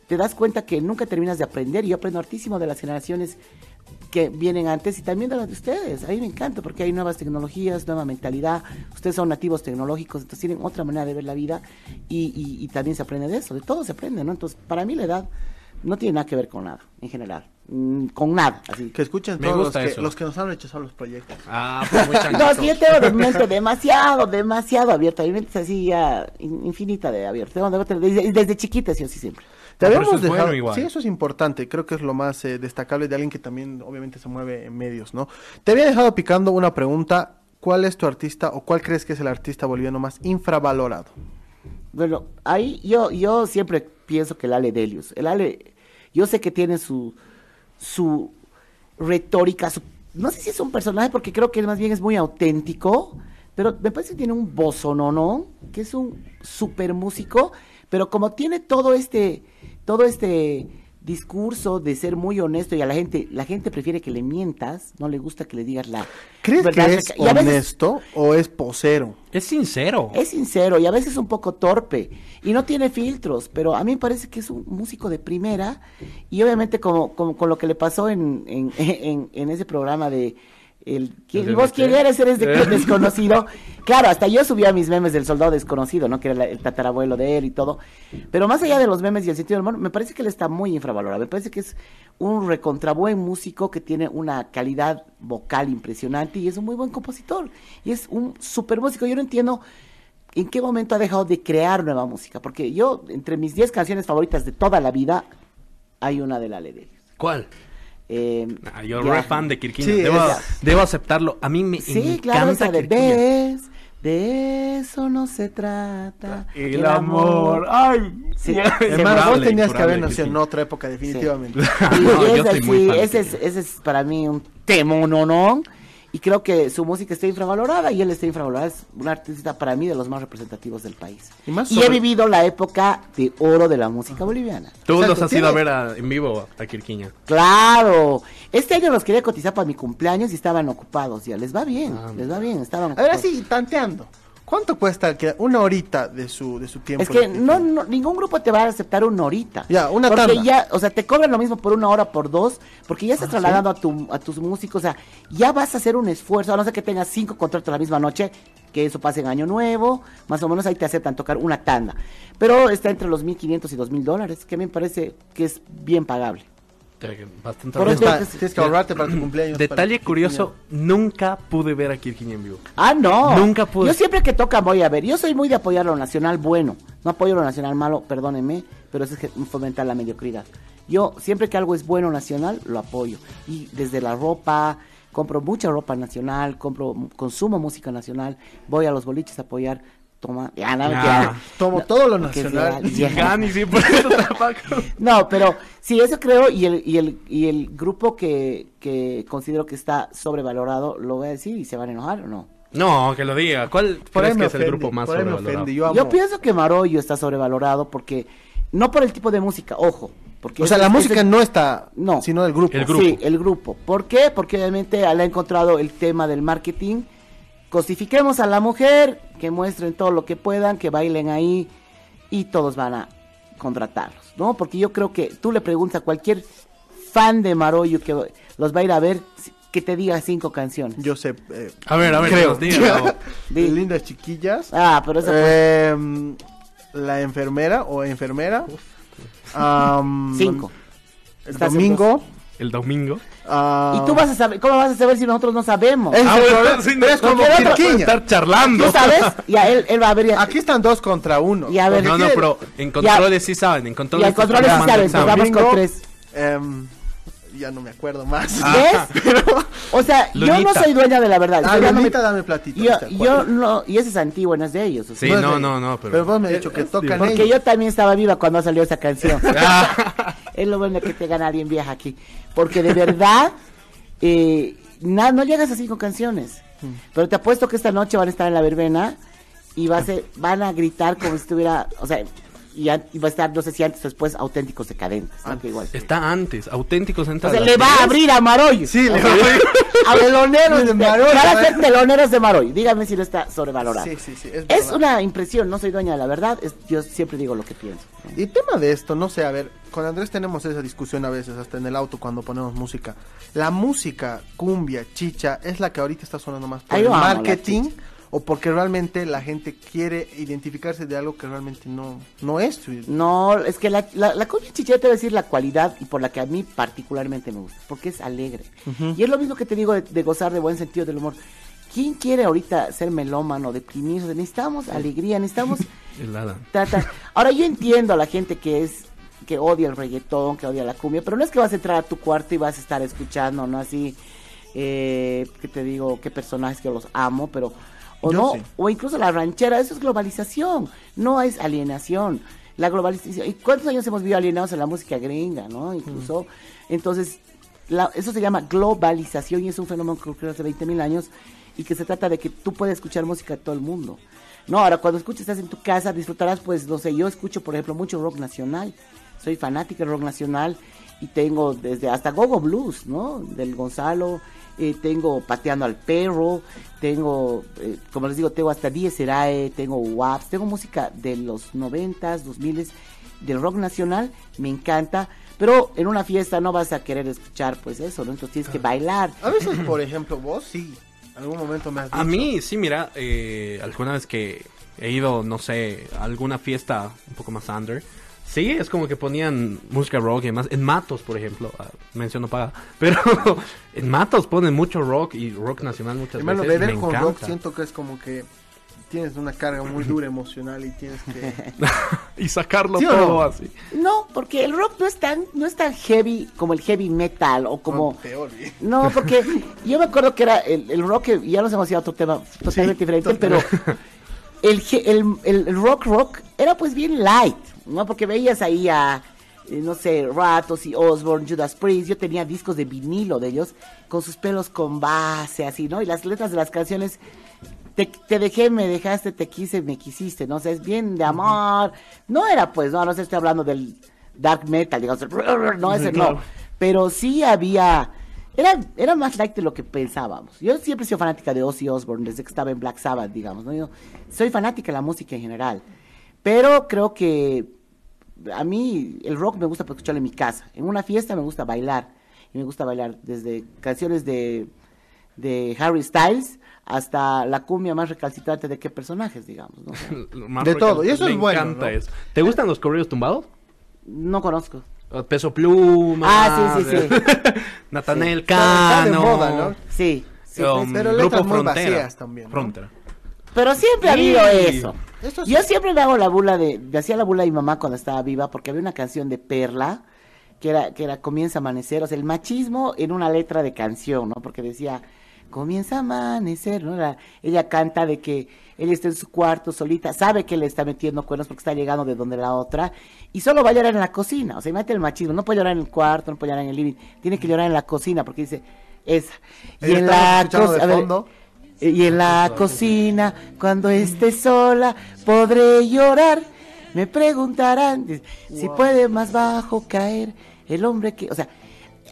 te das cuenta que nunca terminas de aprender y yo aprendo hartísimo de las generaciones que vienen antes y también de las de ustedes. A mí me encanta porque hay nuevas tecnologías, nueva mentalidad. Ustedes son nativos tecnológicos, entonces tienen otra manera de ver la vida y, y- y también se aprende de eso, de todo se aprende, ¿no? Entonces, para mí la edad no tiene nada que ver con nada, en general. Mm, con nada, así. Que escuchen Me todos los que, eso. los que nos han rechazado los proyectos. Ah, pues muy <laughs> No, changuitos. es que yo tengo de mente demasiado, demasiado abierta. Mi mente es así ya in- infinita de abierta. Tengo de- Desde, desde chiquita, sí, así siempre. Te Ah, habíamos eso es dejado, bueno igual. sí, eso es importante, creo que es lo más eh, destacable de alguien que también obviamente se mueve en medios, ¿no? Te había dejado picando una pregunta, ¿cuál es tu artista o cuál crees que es el artista boliviano más infravalorado? Bueno, ahí yo, yo siempre pienso que el Ale Delius. El Ale, yo sé que tiene su, su retórica, su- no sé si es un personaje porque creo que más bien es muy auténtico, pero me parece que tiene un no que es un super músico, pero como tiene todo este, todo este discurso de ser muy honesto y a la gente, la gente prefiere que le mientas, no le gusta que le digas la ¿Crees verdad. que es veces- honesto o es posero? Es sincero. es sincero y a veces un poco torpe y no tiene filtros, pero a mí me parece que es un músico de primera y obviamente como, como con lo que le pasó en, en, <laughs> en, en ese programa de el, ¿quién- ¿El de ¿Vos quién eres? Eres de qué desconocido. <laughs> Claro, hasta yo subía mis memes del soldado desconocido, ¿no? Que era la- el tatarabuelo de él y todo. Pero más allá de los memes y el sentido del humor, me parece que él está muy infravalorado. Me parece que es un recontrabuen músico que tiene una calidad vocal impresionante y es un muy buen compositor. Y es un super músico. Yo no entiendo en qué momento ha dejado de crear nueva música. Porque yo, entre mis 10 canciones favoritas de toda la vida, hay una de la Ledelius. ¿Cuál? Eh, Ah, yo ya. re fan de Kirquiña. Sí, debo, debo aceptarlo. A mí me Sí, claro, encanta esa de ves, de eso no se trata. El amor. Ay. Sí. Hermano, vos tenías que haber nacido en otra época, definitivamente. Y <laughs> No, yo ese, estoy muy sí, fan de ese, es, ese es para mí un temononón. Y creo que su música está infravalorada y él está infravalorado. Es un artista para mí de los más representativos del país. Y más Y sobre- he vivido la época de oro de la música boliviana. Tú los has ido a ver a- en vivo a Kirquiña. Claro. Este año los quería cotizar para mi cumpleaños y estaban ocupados. Ya les va bien, Ah, les va bien. Estaban A ver, ocupados. así, tanteando. ¿Cuánto cuesta? Una horita de su, de su tiempo. Es que no, no, ningún grupo te va a aceptar una horita. Ya, una porque tanda. ya, o sea, te cobran lo mismo por una hora, por dos, porque ya estás trasladando a, tu, a tus músicos, o sea, ya vas a hacer un esfuerzo, a no ser que tengas cinco contratos la misma noche, que eso pase en Año Nuevo, más o menos ahí te aceptan tocar una tanda. Pero está entre los 1.500 y 2.000 dólares, que a mí me parece que es bien pagable. Bastante Por eso- bien. está, tienes que ahorrarte para tu <clears throat> cumpleaños. Detalle curioso, nunca pude ver a Kirkin en vivo. Ah, no. Nunca pude. Yo siempre que toca voy a ver. Yo soy muy de apoyar lo nacional bueno. No apoyo lo nacional malo, perdónenme, pero eso es que fomentar la mediocridad. Yo siempre que algo es bueno nacional, lo apoyo. Y desde la ropa, compro mucha ropa nacional, compro, consumo música nacional, voy a los boliches a apoyar. Toma, ya, no, ya. tomo No, todo lo nacional. sea- ya. Gani, sí, por eso. <laughs> No, pero sí, eso creo, y el, y el, y el grupo que, que considero que está sobrevalorado, lo voy a decir y se van a enojar o no. No, que lo diga. ¿Cuál Por crees que es el grupo más sobrevalorado? Yo, amo- Yo pienso que Marollo está sobrevalorado porque, no por el tipo de música, ojo. Porque O sea, la música no está, No. sino el grupo. El grupo. Sí, el grupo. ¿Por qué? Porque obviamente le ha encontrado el tema del marketing. Cosifiquemos a la mujer, que muestren todo lo que puedan, que bailen ahí y todos van a contratarlos, ¿no? Porque yo creo que tú le preguntas a cualquier fan de Marollo que los va a ir a ver, que te diga cinco canciones. Yo sé. eh, A ver, a ver, creo. <laughs> Lindas chiquillas. Ah, pero esa fue Em, la enfermera o enfermera. Am, cinco. El domingo. El domingo. ah, Y tú vas a saber, ¿cómo vas a saber si nosotros no sabemos? Es Ah, bueno, problema, sí, pero es como. Estar charlando. Tú sabes, ya él, él va a ver. Aquí están dos contra uno. Y a ver, No, no, quiere- pero en controles sí saben. En y controles control sí saben, vamos con tres. Em, ya no me acuerdo más. Ah. ¿Ves? <laughs> O sea, yo no soy dueña de la verdad. Ah, Lunita, dame platito. Yo, yo no, y ese es antiguo, no es de ellos. o sea, Sí, no, no, no, pero... Pero vos me has dicho que tocan Porque ellos. yo también estaba viva cuando salió esa canción. Ah, <laughs> es lo bueno que te gana alguien vieja aquí. Porque de verdad, <laughs> eh, na- no llegas a cinco canciones. Mm. Pero te apuesto que esta noche van a estar en la verbena y va a <laughs> ser- van a gritar como si estuviera, o sea, y, a- y va a estar, no sé si antes o después, auténticos decadentes. ¿no? Que igual. está antes, auténticos O entra sea, las le va a 10. abrir a Maroy. Sí, le O va a abrir. <laughs> a teloneros De Maroy, Van a ser teloneros de Maroy. Dígame si no está sobrevalorado. Sí, sí, sí, es una impresión, no soy dueña de la verdad. es- yo siempre digo lo que pienso. Y tema de esto, no sé, a ver, con Andrés tenemos esa discusión a veces, hasta en el auto cuando ponemos música. La música, cumbia, chicha, es la que ahorita está sonando más por el marketing. O porque realmente la gente quiere identificarse de algo que realmente no, no es. No, es que la, la, la cumbia chicha te voy a decir la cualidad y por la que a mí particularmente me gusta, porque es alegre. Y es lo mismo que te digo de, de gozar de buen sentido del humor. ¿Quién quiere ahorita ser melómano, deprimirse? Necesitamos alegría, necesitamos. <laughs> Ahora yo entiendo a la gente que es que odia el reggaetón, que odia la cumbia, pero no es que vas a entrar a tu cuarto y vas a estar escuchando, ¿no? Así, eh, ¿qué te digo? ¿Qué personajes que los amo? Pero, o Yo no, sí. o incluso la ranchera, eso es globalización, no es alienación. La globalización, ¿y cuántos años hemos vivido alienados en la música gringa, ¿no? Incluso, entonces, la- eso se llama globalización y es un fenómeno que ocurrió hace 20 mil años y que se trata de que tú puedes escuchar música de todo el mundo. No, ahora cuando escuches, estás en tu casa, disfrutarás, pues, no sé, yo escucho, por ejemplo, mucho rock nacional. Soy fanática del rock nacional y tengo desde hasta Gogo Blues, ¿no? Del Gonzalo, eh, tengo Pateando al Perro, tengo, eh, como les digo, tengo hasta Diez Serae, tengo WAPs, tengo música de los noventas, dos miles, del rock nacional, me encanta, pero en una fiesta no vas a querer escuchar, pues eso, ¿no? Entonces tienes que bailar. A veces, por ejemplo, vos sí, algún momento me has dicho. A mí, sí, mira, eh, alguna vez que he ido, no sé, a alguna fiesta un poco más under, sí, es como que ponían música rock y demás. En Matos, por ejemplo, ah, menciono paga, <laughs> pero en Matos ponen mucho rock y rock nacional muchas Hermano, veces. beber me con encanta. rock siento que es como que tienes una carga muy dura emocional y tienes que... <laughs> y sacarlo ¿Sí o todo no? así. No, porque el rock no es tan, no es tan heavy como el heavy metal o como... Peor, ¿eh? No, <laughs> porque yo me acuerdo que era el, el rock, que ya nos hemos ido a otro tema totalmente Sí, diferente, total. pero el, el- el rock rock era pues bien light, ¿no? Porque veías ahí a, eh, no sé, Ratos y Osborne, Judas Priest, yo tenía discos de vinilo de ellos, con sus pelos con base, así, ¿no? Y las letras de las canciones, te, te dejé, me dejaste, te quise, me quisiste, ¿no? O sea, es bien de amor. No era pues, no, no sé, estoy hablando del dark metal, digamos, no, ese no. Pero sí había era, era más light de lo que pensábamos. Yo siempre he sido fanática de Ozzy Osbourne desde que estaba en Black Sabbath, digamos. ¿no? Yo soy fanática de la música en general. Pero creo que a mí el rock me gusta para escucharlo en mi casa. En una fiesta me gusta bailar. Y me gusta bailar desde canciones de, de Harry Styles hasta la cumbia más recalcitrante de qué personajes, digamos. ¿no? <laughs> <laughs> De todo, y eso es me bueno, encanta ¿no? eso. ¿Te gustan los corridos tumbados? no conozco. Uh, Peso Pluma. Ah, sí, sí, sí. <laughs> Natanel Sí. Está de Cano. moda, ¿no? Sí. sí. um, pero Grupo letras muy Frontera. vacías también, ¿no? Frontera. Pero siempre ha habido eso. Eso sí. Yo siempre me hago la bula de, me hacía la bula de mi mamá cuando estaba viva, porque había una canción de Perla, que era, que era Comienza a amanecer, o sea, el machismo en una letra de canción, ¿no? Porque decía, comienza a amanecer, ¿no? La- ella canta de que ella está en su cuarto solita, sabe que le está metiendo cuernos porque está llegando de donde la otra, y solo va a llorar en la cocina, o sea, mete el machismo, no puede llorar en el cuarto, no puede llorar en el living, tiene que llorar en la cocina, porque dice, esa. Y en la escuchando y en la cocina, cuando esté sola, podré llorar. Me preguntarán si puede más bajo caer el hombre que... O sea,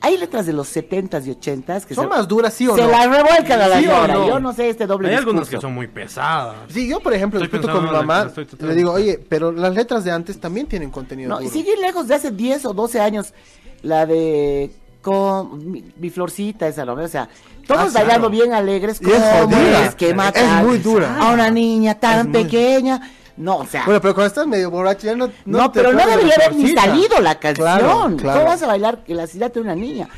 hay letras de los 70s y 80s que ¿Son se, más duras, sí o se no? las revuelcan a la ¿Sí no? Yo no sé este doble Hay algunas que son muy pesadas. Sí, yo por ejemplo Estoy discuto con mi mamá, le digo, oye, pero las letras de antes también tienen contenido No, y sigue lejos de hace 10 o 12 años la de con mi, mi florcita esa, ¿no? O sea, todos Ah, bailando claro. bien alegres, Y es ¿cómo jodida. es que Es matar muy dura. a una niña tan Es muy- pequeña? No, o sea, Bueno, pero cuando estás medio borracho ya no... No, te pero no debería la haber ni salido la canción. Claro, claro. ¿Cómo vas a bailar el asesinato de una niña?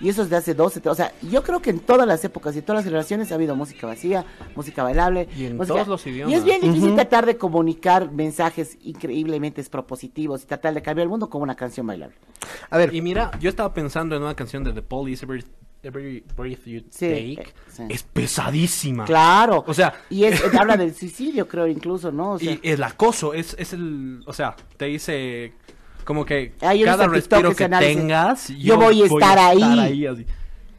Y eso es de hace 12, o sea, yo creo que en todas las épocas y todas las generaciones ha habido música vacía, música bailable. Y en música- todos los idiomas. Y es bien difícil tratar de comunicar mensajes increíblemente propositivos y tratar de cambiar el mundo con una canción bailable. A ver, Y mira, yo estaba pensando en una canción de The Police, Every, Every Breath You Sí, Take. sí. Es pesadísima. Claro. O sea- Y es, es- <laughs> habla del suicidio, creo, incluso, ¿no? O sea, Y el acoso es, es el. O sea, te dice. Como que Hay cada respiro que que tengas. Yo voy a estar ahí. así.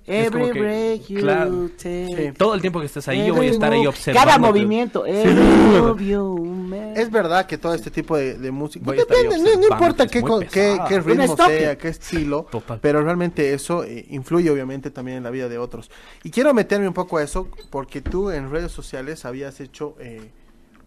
Every que, break you claro, take. Todo el tiempo que estés ahí, yo voy a estar ahí observando. Cada movimiento. es verdad que todo este tipo de, de música... Voy Depende, no, no importa qué, qué, qué ritmo sea, qué estilo, <laughs> Total. pero realmente eso eh, influye obviamente también en la vida de otros. Y quiero meterme un poco a eso porque tú en redes sociales habías hecho eh,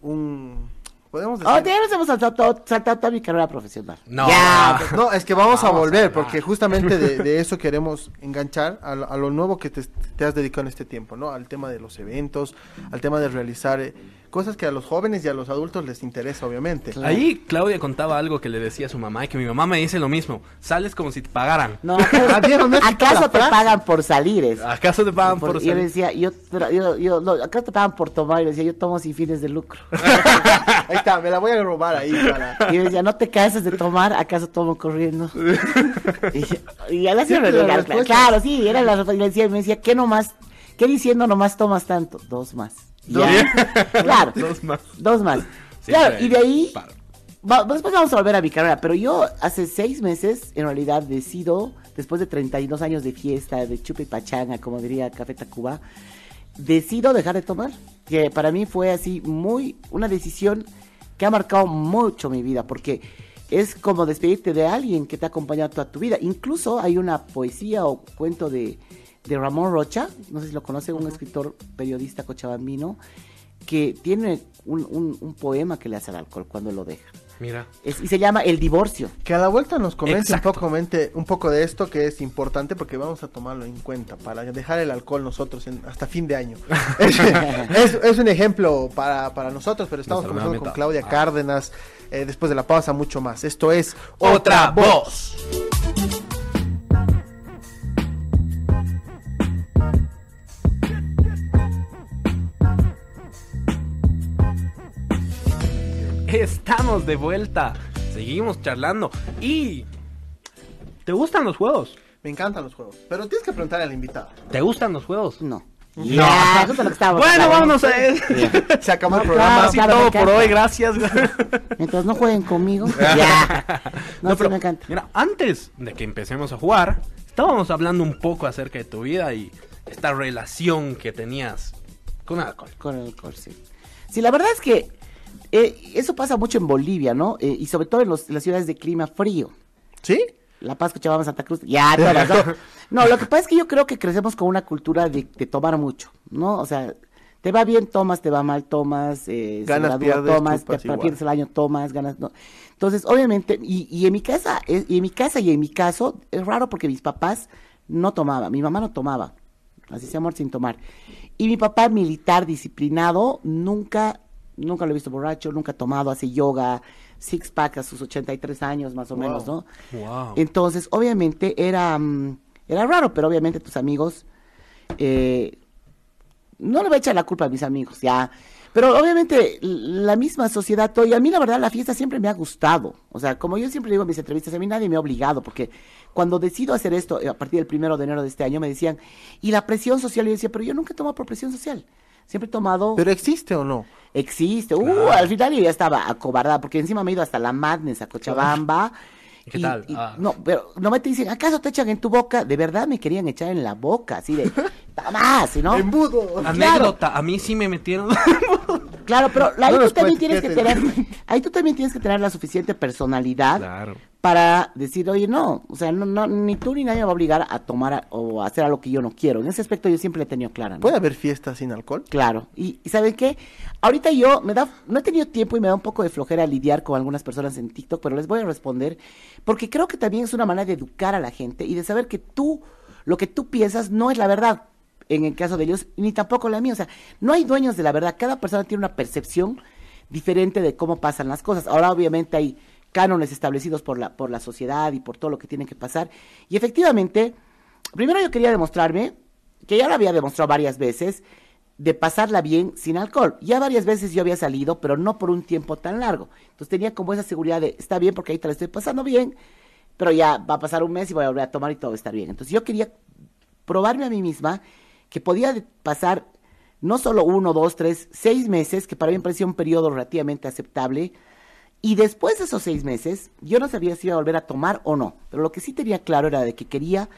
un... Podemos decir... Oh, ya nos hemos saltado, todo- saltado toda mi carrera profesional. No. Ya, <laughs> No, es que vamos, a Vamos a volver, porque justamente de, de eso queremos enganchar a, lo- a lo nuevo que te, te has dedicado en este tiempo, ¿no? Al tema de los eventos, al tema de realizar eh, cosas que a los jóvenes y a los adultos les interesa, obviamente. Claro. Ahí Claudia contaba algo que le decía a su mamá y que mi mamá me dice lo mismo. Sales como si te pagaran. No, <laughs> Ah. Me ¿acaso te pagan por salir? es? ¿Acaso te pagan por, Por- yo salir? decía, yo, yo, yo, no, acá te pagan por tomar, y le decía, yo tomo sin fines de lucro. <laughs> Ahí está, me la voy a robar ahí para... Y yo decía, no te cansas de tomar, ¿acaso tomo corriendo? <laughs> y, y hacía respuesta. Claro, sí, era la respuesta. Y le decía, me decía, ¿qué nomás? ¿Qué diciendo nomás tomas tanto? Dos más. Ya. <laughs> claro. Dos más. Dos más. Claro, y de ahí va- después vamos a volver a mi carrera, pero yo hace seis meses, en realidad, decido, después de 32 años de fiesta, de chupe y pachanga, como diría Café Tacuba, decido dejar de tomar. Que para mí fue así muy, una decisión que ha marcado mucho mi vida, porque es como despedirte de alguien que te ha acompañado toda tu vida. Incluso hay una poesía o cuento de, de Ramón Rocha, no sé si lo conoce, un escritor periodista cochabambino, que tiene un, un- un poema que le hace al alcohol cuando lo deja. Mira. Es- y se llama El divorcio. Que a la vuelta nos comente un poco, mente- un poco de esto que es importante porque vamos a tomarlo en cuenta para dejar el alcohol nosotros en- hasta fin de año. <laughs> es, es- es un ejemplo para, para nosotros, pero estamos conversando con. Claudia Ah. Cárdenas. eh, después de la pausa, mucho más. Esto es Otra voz. Estamos de vuelta. Seguimos charlando. Y. ¿Te gustan los juegos? Me encantan los juegos. Pero tienes que preguntar al invitado. ¿Te gustan los juegos? No. Eso es lo que estábamos Bueno, vámonos a eso. Se acabó el No, programa. claro, Así claro, todo por hoy, gracias. <laughs> Mientras no jueguen conmigo. <laughs> ya. No, sí, pero, me encanta. Mira, antes de que empecemos a jugar, estábamos hablando un poco acerca de tu vida y esta relación que tenías con el alcohol. Con el alcohol, sí. Sí, la verdad es que eh, eso pasa mucho en Bolivia, ¿no? Eh, y sobre todo en, los- en las ciudades de clima frío. ¿Sí? La Paz, Cochabamba, Santa Cruz, ya todas, ¿no? <laughs> No, lo que pasa es que yo creo que crecemos con una cultura de, de tomar mucho, ¿no? O sea, te va bien, tomas, te va mal, tomas, eh, se Ganas, gradúa, pierdes, tomas, te igual. pierdes el año, tomas, ganas, no. Entonces, obviamente, y, y en mi casa, es- y en mi casa y en mi caso, es raro porque mis papás no tomaban, mi mamá no tomaba, así se amor sin tomar. Y mi papá militar, disciplinado, nunca, nunca lo he visto borracho, nunca ha tomado, hace yoga, six pack a sus 83 años más o Wow. menos, ¿no? Wow. Entonces, obviamente era, mm, era raro, pero obviamente tus amigos, eh, no le voy a echar la culpa a mis amigos, ya. Pero obviamente la misma sociedad, todo, y a mí la verdad la fiesta siempre me ha gustado. O sea, como yo siempre digo en mis entrevistas, a mí nadie me ha obligado, porque cuando decido hacer esto, eh, a partir del primero de enero de este año, me decían, y la presión social, y yo decía, pero yo nunca he tomado por presión social. Siempre he tomado... ¿Pero existe o no? Existe. Uh, al final yo ya estaba acobardada, porque encima me he ido hasta la Madness, a Cochabamba. ¿Y qué tal? y- Ah. No, pero no me te dicen, ¿acaso te echan en tu boca? De verdad me querían echar en la boca, así de, <laughs> más, ¿no? Embudo. Anécdota, a mí sí me metieron. Claro, pero ahí No tú también tienes que ¿qué tener, te- ahí tú también tienes que tener la suficiente personalidad claro. Para decir, oye, no, o sea, no, no, ni tú ni nadie me va a obligar a tomar a- o a hacer algo que yo no quiero. En ese aspecto yo siempre he tenido clara, ¿no? ¿Puede haber fiestas sin alcohol? Claro, y, y ¿saben qué? Ahorita yo me da, no he tenido tiempo y me da un poco de flojera lidiar con algunas personas en TikTok, pero les voy a responder, porque creo que también es una manera de educar a la gente y de saber que tú, lo que tú piensas no es la verdad, en el caso de ellos, ni tampoco la mía, o sea, no hay dueños de la verdad, cada persona tiene una percepción diferente de cómo pasan las cosas. Ahora obviamente hay cánones establecidos por la, por la sociedad y por todo lo que tiene que pasar, y efectivamente, primero yo quería demostrarme, que ya lo había demostrado varias veces, de pasarla bien sin alcohol. Ya varias veces yo había salido, pero no por un tiempo tan largo. Entonces tenía como esa seguridad de, está bien porque ahí te la estoy pasando bien, pero ya va a pasar un mes y voy a volver a tomar y todo va a estar bien. Entonces yo quería probarme a mí misma que podía pasar no solo uno, dos, tres, seis meses, que para mí me parecía un periodo relativamente aceptable, y después de esos seis meses, yo no sabía si iba a volver a tomar o no, pero lo que sí tenía claro era de que quería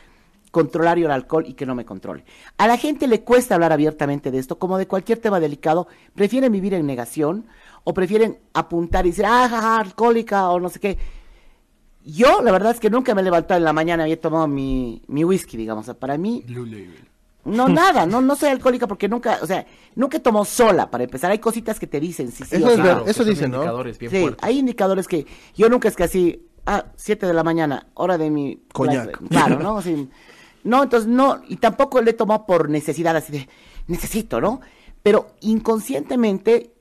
controlar yo el alcohol y que no me controle. A la gente le cuesta hablar abiertamente de esto, como de cualquier tema delicado, prefieren vivir en negación o prefieren apuntar y decir, ah, jaja, alcohólica o no sé qué. Yo, la verdad es que nunca me he levantado en la mañana y he tomado mi, mi whisky, digamos. Para mí, no, <laughs> nada, no, no soy alcohólica porque nunca, o sea, nunca tomo sola, para empezar. Hay cositas que te dicen, sí, sí Eso o es que eso dicen, ¿no? indicadores bien Sí, fuertes. hay indicadores que yo nunca es que así, ah, 7 de la mañana, hora de mi... Coñac. Claro, ¿no? <laughs> Así, no, entonces no, y tampoco le he tomado por necesidad, así de, necesito, ¿no? Pero inconscientemente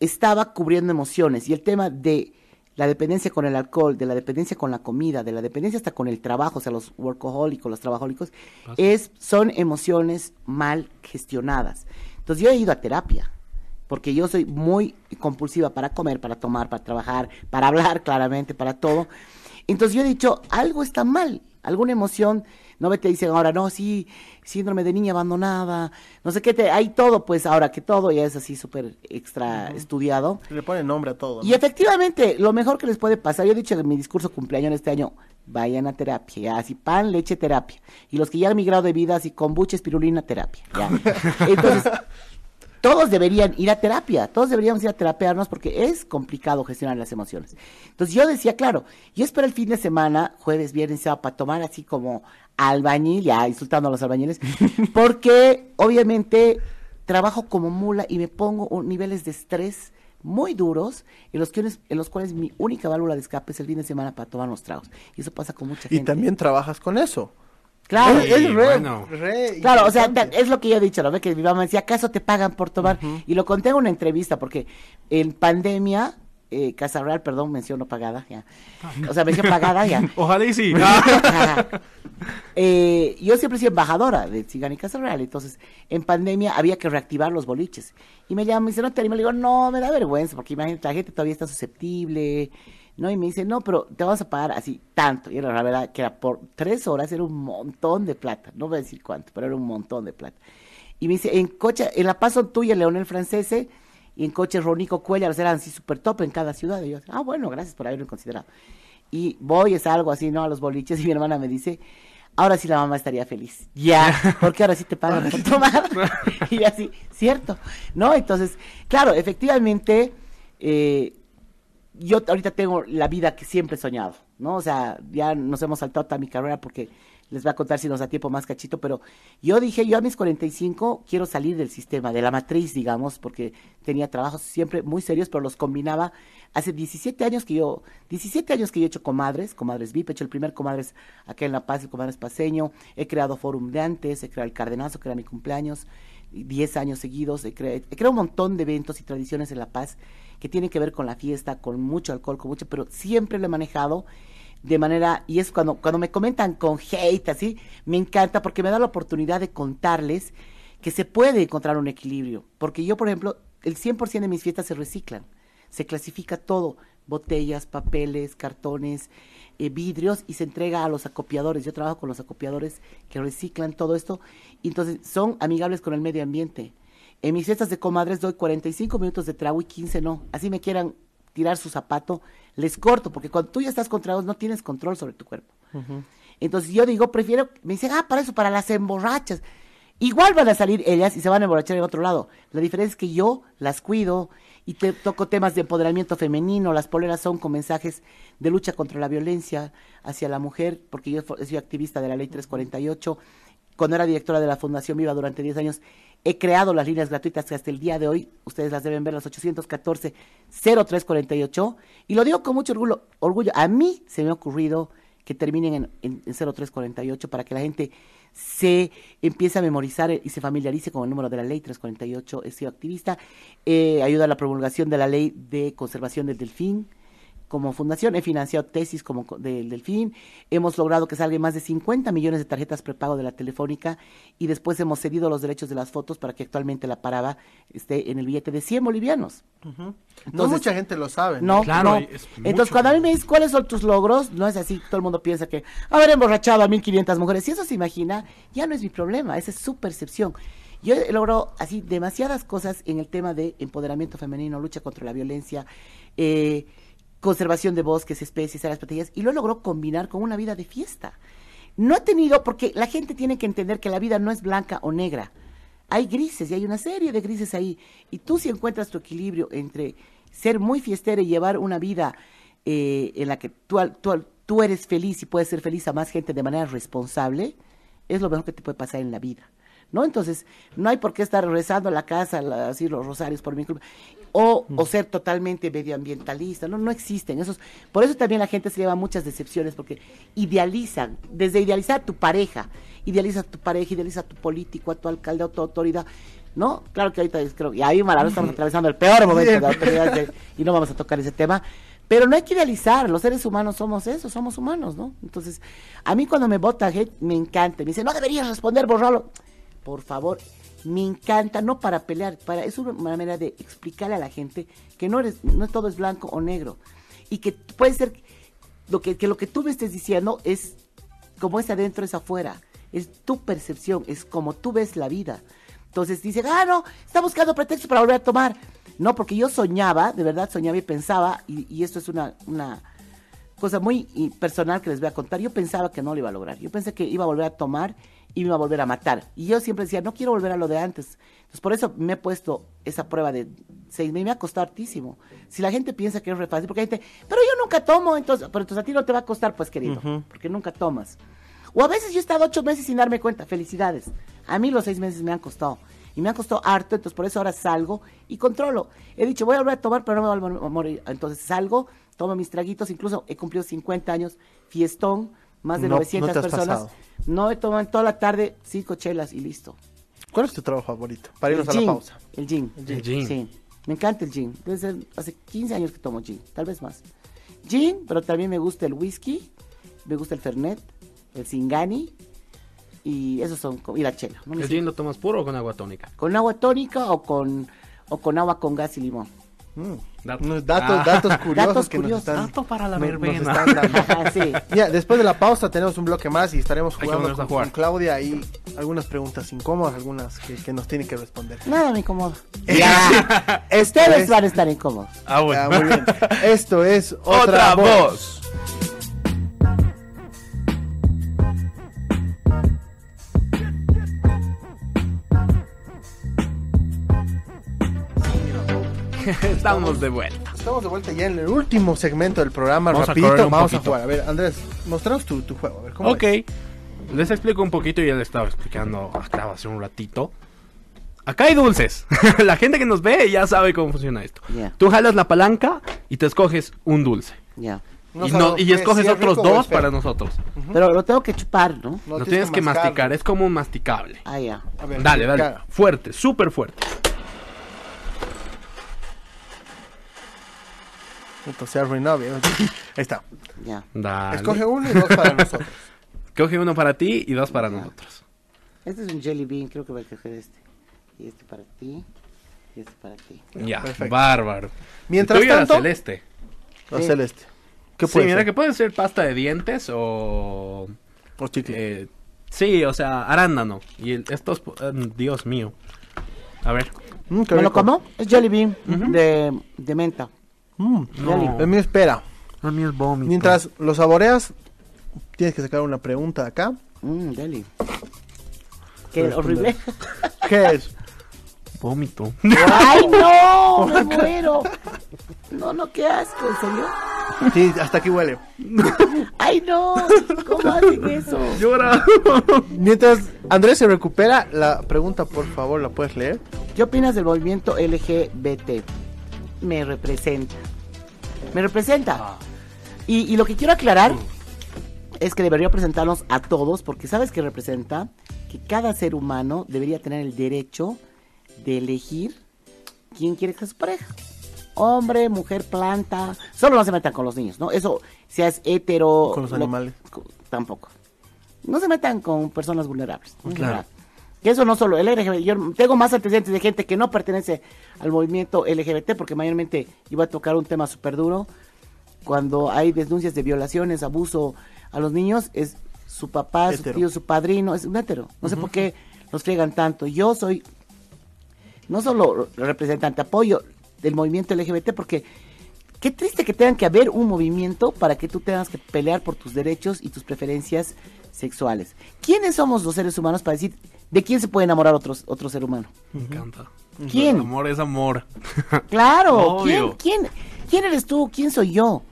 estaba cubriendo emociones y el tema de la dependencia con el alcohol, de la dependencia con la comida, de la dependencia hasta con el trabajo, o sea, los workahólicos, los trabajólicos, es, son emociones mal gestionadas. Entonces yo he ido a terapia, porque yo soy muy compulsiva para comer, para tomar, para trabajar, para hablar <laughs> claramente, para todo. Entonces yo he dicho, algo está mal, alguna emoción, no me te dicen ahora, no, sí, síndrome de niña abandonada, no sé qué, te, hay todo, pues ahora que todo ya es así súper extra estudiado. Le ponen nombre a todo. ¿no? Y efectivamente, lo mejor que les puede pasar, yo he dicho en mi discurso cumpleaños este año, vayan a terapia, ya, así pan, leche, terapia. Y los que ya han migrado de vida, así kombucha, espirulina, terapia, ya. <laughs> Entonces, todos deberían ir a terapia, todos deberíamos ir a terapearnos porque es complicado gestionar las emociones. Entonces yo decía, claro, yo espero el fin de semana, jueves, viernes, sábado, para tomar así como albañil, ya insultando a los albañiles, <laughs> porque obviamente trabajo como mula y me pongo un- niveles de estrés muy duros en los, que, en los cuales mi única válvula de escape es el fin de semana para tomar unos tragos. Y eso pasa con mucha Y gente. también trabajas con eso. Claro, Es, es re, bueno. re Claro, o sea, es lo que yo he dicho, ¿no? Ve que mi mamá decía, ¿acaso te pagan por tomar? Y lo conté en una entrevista, porque en pandemia, eh, Casa Real, perdón, menciono pagada, ya. O sea, mención pagada, ya. <laughs> Ojalá y sí. <laughs> <laughs> Eh, yo siempre he sido embajadora de Sigan y Casa Real, entonces en pandemia había que reactivar los boliches. Y me llama, me dice, no te animas, le digo, no, me da vergüenza, porque imagínate, la gente todavía está susceptible, ¿no? Y me dice, no, pero te vamos a pagar así tanto. Y era la verdad que era por tres horas, era un montón de plata, no voy a decir cuánto, pero era un montón de plata. Y me dice, en coche, en La Paz son tuyas, Leonel Francese, y en coche Ronico Cuellar, eran así súper top en cada ciudad. Y yo, ah, bueno, gracias por haberme considerado. Y voy, es algo así, ¿no? A los boliches, <laughs> y mi hermana me dice, ahora sí la mamá estaría feliz. Ya, <laughs> porque ahora sí te pagan por tomar. <laughs> y así, cierto, ¿no? Entonces, claro, efectivamente, eh, yo ahorita tengo la vida que siempre he soñado, ¿no? O sea, ya nos hemos saltado toda mi carrera porque les voy a contar si nos da tiempo más cachito, pero yo dije, yo a mis 45 quiero salir del sistema, de la matriz, digamos, porque tenía trabajos siempre muy serios, pero los combinaba. Hace 17 años que yo, 17 años que yo he hecho comadres, comadres VIP, he hecho el primer comadres acá en La Paz, el comadres paseño, he creado Forum de antes, he creado el Cardenazo, que era mi cumpleaños, 10 años seguidos, he creado, he creado un montón de eventos y tradiciones en La Paz que tienen que ver con la fiesta, con mucho alcohol, con mucho, pero siempre lo he manejado de manera, y es cuando, cuando me comentan con hate, así, me encanta porque me da la oportunidad de contarles que se puede encontrar un equilibrio. Porque yo, por ejemplo, el 100% de mis fiestas se reciclan, se clasifica todo, botellas, papeles, cartones, eh, vidrios, y se entrega a los acopiadores. Yo trabajo con los acopiadores que reciclan todo esto, y entonces son amigables con el medio ambiente. En mis fiestas de comadres doy 45 minutos de trago y 15 no. Así me quieran tirar su zapato, les corto, porque cuando tú ya estás contra ellos no tienes control sobre tu cuerpo. Entonces yo digo, prefiero, me dicen, ah, para eso, para las emborrachas. Igual van a salir ellas y se van a emborrachar en otro lado. La diferencia es que yo las cuido y te toco temas de empoderamiento femenino. Las poleras son con mensajes de lucha contra la violencia hacia la mujer, porque yo soy activista de la ley 348. Cuando era directora de la Fundación Viva durante 10 años, He creado las líneas gratuitas que hasta el día de hoy, ustedes las deben ver, las 814-0348. Y lo digo con mucho orgullo, orgullo. A mí se me ha ocurrido que terminen en, 0348 para que la gente se empiece a memorizar y se familiarice con el número de la ley 348. He sido activista, eh, ayuda a la promulgación de la ley de conservación del delfín, como fundación he financiado tesis como del Delfín, hemos logrado que salgan más de 50 millones de tarjetas prepago de la telefónica y después hemos cedido los derechos de las fotos para que actualmente la paraba esté en el billete de 100 bolivianos. no mucha gente lo sabe. No, claro. Entonces cuando a mí me dicen cuáles son tus logros, no es así, todo el mundo piensa que haber emborrachado a 1500 mujeres, si eso se imagina, ya no es mi problema, esa es su percepción. Yo he logrado así demasiadas cosas en el tema de empoderamiento femenino, lucha contra la violencia, eh, conservación de bosques, especies, áreas protegidas, y lo logró combinar con una vida de fiesta. No ha tenido, porque la gente tiene que entender que la vida no es blanca o negra. Hay grises y hay una serie de grises ahí. Y tú si encuentras tu equilibrio entre ser muy fiestera y llevar una vida eh, en la que tú, eres feliz y puedes ser feliz a más gente de manera responsable, es lo mejor que te puede pasar en la vida. ¿no? Entonces, no hay por qué estar rezando a la casa, así los rosarios por mi culpa, o, o ser totalmente medioambientalista, ¿no? No existen esos. Por eso también la gente se lleva muchas decepciones, porque idealizan, desde idealizar a tu pareja, idealiza a tu pareja, idealiza a tu político, a tu alcalde, a tu autoridad, ¿no? Claro que ahorita creo, y ahí Marano estamos atravesando el peor momento de la autoridad y no vamos a tocar ese tema. Pero no hay que idealizar, los seres humanos somos eso, somos humanos, ¿no? Entonces, a mí cuando me vota me encanta, me dice, no deberías responder, borralo por favor, me encanta, no para pelear, para, es una manera de explicarle a la gente que no eres, no todo es blanco o negro. Y que puede ser lo que, lo que tú me estés diciendo es como es adentro, es afuera. Es tu percepción, es como tú ves la vida. Entonces dice, ah, no, está buscando pretexto para volver a tomar. No, porque yo soñaba, de verdad soñaba y pensaba, y, y esto es una, una cosa muy personal que les voy a contar. Yo pensaba que no lo iba a lograr. Yo pensé que iba a volver a tomar iba a volver a matar. Y yo siempre decía, no quiero volver a lo de antes. Entonces, por eso me he puesto esa prueba de seis meses. Me ha costado hartísimo. Si la gente piensa que es re fácil, porque hay gente, pero yo nunca tomo, entonces, pero entonces a ti no te va a costar, pues querido, porque nunca tomas. O a veces yo he estado ocho meses sin darme cuenta. Felicidades. A mí los seis meses me han costado. Y me han costado harto, entonces por eso ahora salgo y controlo. He dicho, voy a volver a tomar, pero no me voy a morir. Entonces salgo, tomo mis traguitos, incluso he cumplido 50 años, fiestón, más de 900 personas. No he tomado en toda la tarde cinco chelas y listo. ¿Cuál es tu trabajo favorito? Para irnos a la pausa. El gin. El gin. Sí. Me encanta el gin. Desde hace 15 años que tomo gin, tal vez más. Gin, pero también me gusta el whisky, me gusta el fernet, el singani y esos son y la chela. ¿El gin lo tomas puro o con agua tónica? Con agua tónica o con o con agua con gas y limón. Mm. Datos, datos, curiosos que nos están, para la <laughs> después de la pausa tenemos un bloque más y estaremos jugando con, Claudia y algunas preguntas incómodas, algunas que, nos tiene que responder. Nada me incomoda. <laughs> Ustedes van a estar incómodos. Ah, bueno. muy bien. <laughs> Esto es Otra, voz. <laughs> Estamos de vuelta. Estamos de vuelta ya en el último segmento del programa. Vamos rapidito, vamos a jugar. A ver, Andrés, mostranos tu, tu juego. A ver, ¿cómo Ok. Les explico un poquito, ya le estaba explicando acá hace un ratito. Acá hay dulces. <laughs> la gente que nos ve ya sabe cómo funciona esto. Tú jalas la palanca y te escoges un dulce. Ya. No y, no- escoges si es otros dos para nosotros. Pero lo tengo que chupar, ¿no? No Lo tienes que masticar, es como un masticable. Ah, ya. A ver, Dale, dale. Fuerte, súper fuerte. Entonces se arruinó. Ahí está. Ya. Dale. Escoge uno y dos para nosotros. Coge uno para ti y dos para nosotros. Este es un jelly bean, creo que voy a coger este. Y este para ti. Y este para ti. Ya, Perfecto. bárbaro. Mientras era tanto, celeste. Sí. celeste. ¿Qué Sí, puede mira ser? que puede ser pasta de dientes o... O chicle. eh, sí, o sea, arándano. Y el- estos... eh, Dios mío. A ver. Mm, ¿Me lo como? Es jelly bean de, de menta. Mm. Jelly. El mío espera. Mí es vómito. Mientras lo saboreas, tienes que sacar una pregunta de acá. Mmm, jelly. Qué horrible. <laughs> ¿Qué es? Vómito. <laughs> ¡Ay, no! <laughs> ¡Me muero! No, no, qué asco, ¿en serio? Sí, hasta aquí huele. ¡Ay, no! ¿Cómo hacen eso? Llora. Mientras Andrés se recupera, la pregunta, por favor, ¿la puedes leer? ¿Qué opinas del movimiento LGBT? Me representa. Me representa. Y, y lo que quiero aclarar es que debería presentarnos a todos, porque sabes que representa que cada ser humano debería tener el derecho de elegir quién quiere que sea su pareja. Hombre, mujer, planta. Solo no se metan con los niños, ¿no? Eso, seas hetero. Con los lo- animales. co- tampoco. No se metan con personas vulnerables. Claro. Que eso no solo el LGBT. Yo tengo más antecedentes de gente que no pertenece al movimiento LGBT, porque mayormente iba a tocar un tema súper duro. Cuando hay denuncias de violaciones, abuso a los niños, es su papá, su tío, su padrino, es un hetero. No sé por qué los friegan tanto. Yo soy no solo representante, apoyo del movimiento LGBT, porque qué triste que tengan que haber un movimiento para que tú tengas que pelear por tus derechos y tus preferencias sexuales. ¿Quiénes somos los seres humanos para decir de quién se puede enamorar otros, otro ser humano? Me encanta. ¿Quién? Amor es amor. <laughs> Claro, ¿quién, quién, quién eres tú? ¿Quién soy yo?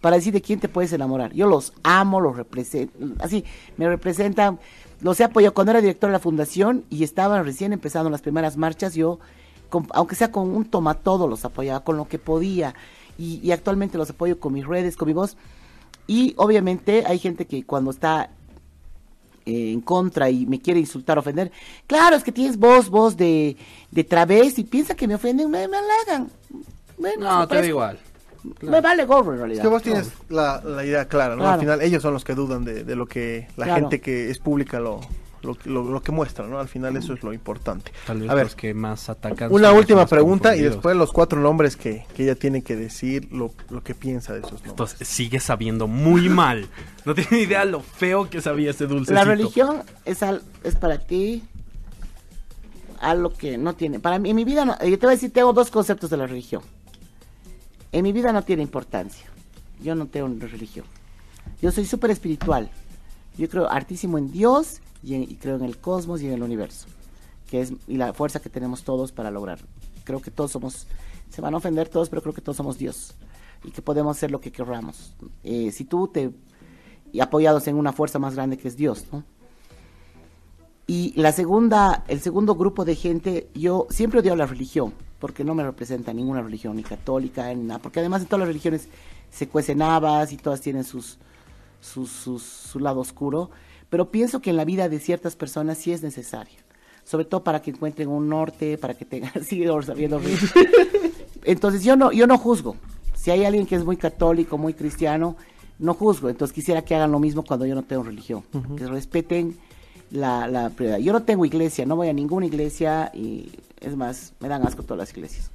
Para decir de quién te puedes enamorar. Yo los amo, los represento, así, me representan, los he apoyado cuando era director de la fundación y estaban recién empezando las primeras marchas, yo, con- aunque sea con un tomatodo, los apoyaba con lo que podía y, y actualmente los apoyo con mis redes, con mi voz. Y obviamente hay gente que cuando está eh, en contra y me quiere insultar, ofender. Claro, es que tienes voz, voz de, de travesti, piensa que me ofenden, me, me halagan. Bueno, No, te da igual. Me vale gorro en Es realidad. que vos tienes la, la idea clara, ¿no? Claro. Al final ellos son los que dudan de, de lo que la Claro. gente que es pública lo, lo, lo- lo que muestra, ¿no? Al final eso es lo importante. Tal vez A ver, los que más atacan. una última pregunta y después los cuatro nombres que, que ella tiene que decir lo, lo que piensa de esos nombres. Entonces sigue sabiendo muy mal. <laughs> No tiene idea lo feo que sabía ese dulcecito. La religión es, al- es para ti algo que no tiene. Para mí, en mi vida, no, yo te voy a decir, tengo dos conceptos de la religión. En mi vida no tiene importancia. Yo no tengo una religión. Yo soy súper espiritual. Yo creo hartísimo en Dios y, en- y creo en el cosmos y en el universo. Que es y la fuerza que tenemos todos para lograr. Creo que todos somos, se van a ofender todos, pero creo que todos somos Dios. Y que podemos hacer lo que queramos. Eh, si tú te y apoyados en una fuerza más grande que es Dios, ¿no? Y la segunda, el segundo grupo de gente, yo siempre odio la religión, porque no me representa ninguna religión, ni católica, ni nada, porque además en todas las religiones se cuecen habas y todas tienen sus, sus, sus- su lado oscuro, pero pienso que en la vida de ciertas personas sí es necesario, sobre todo para que encuentren un norte, para que tengan, <laughs> sigue sabiendo. Entonces yo no, yo no juzgo. Si hay alguien que es muy católico, muy cristiano, no juzgo. Entonces quisiera que hagan lo mismo cuando yo no tengo religión. Que respeten la, la prioridad. Yo no tengo iglesia, no voy a ninguna iglesia y es más, me dan asco todas las iglesias.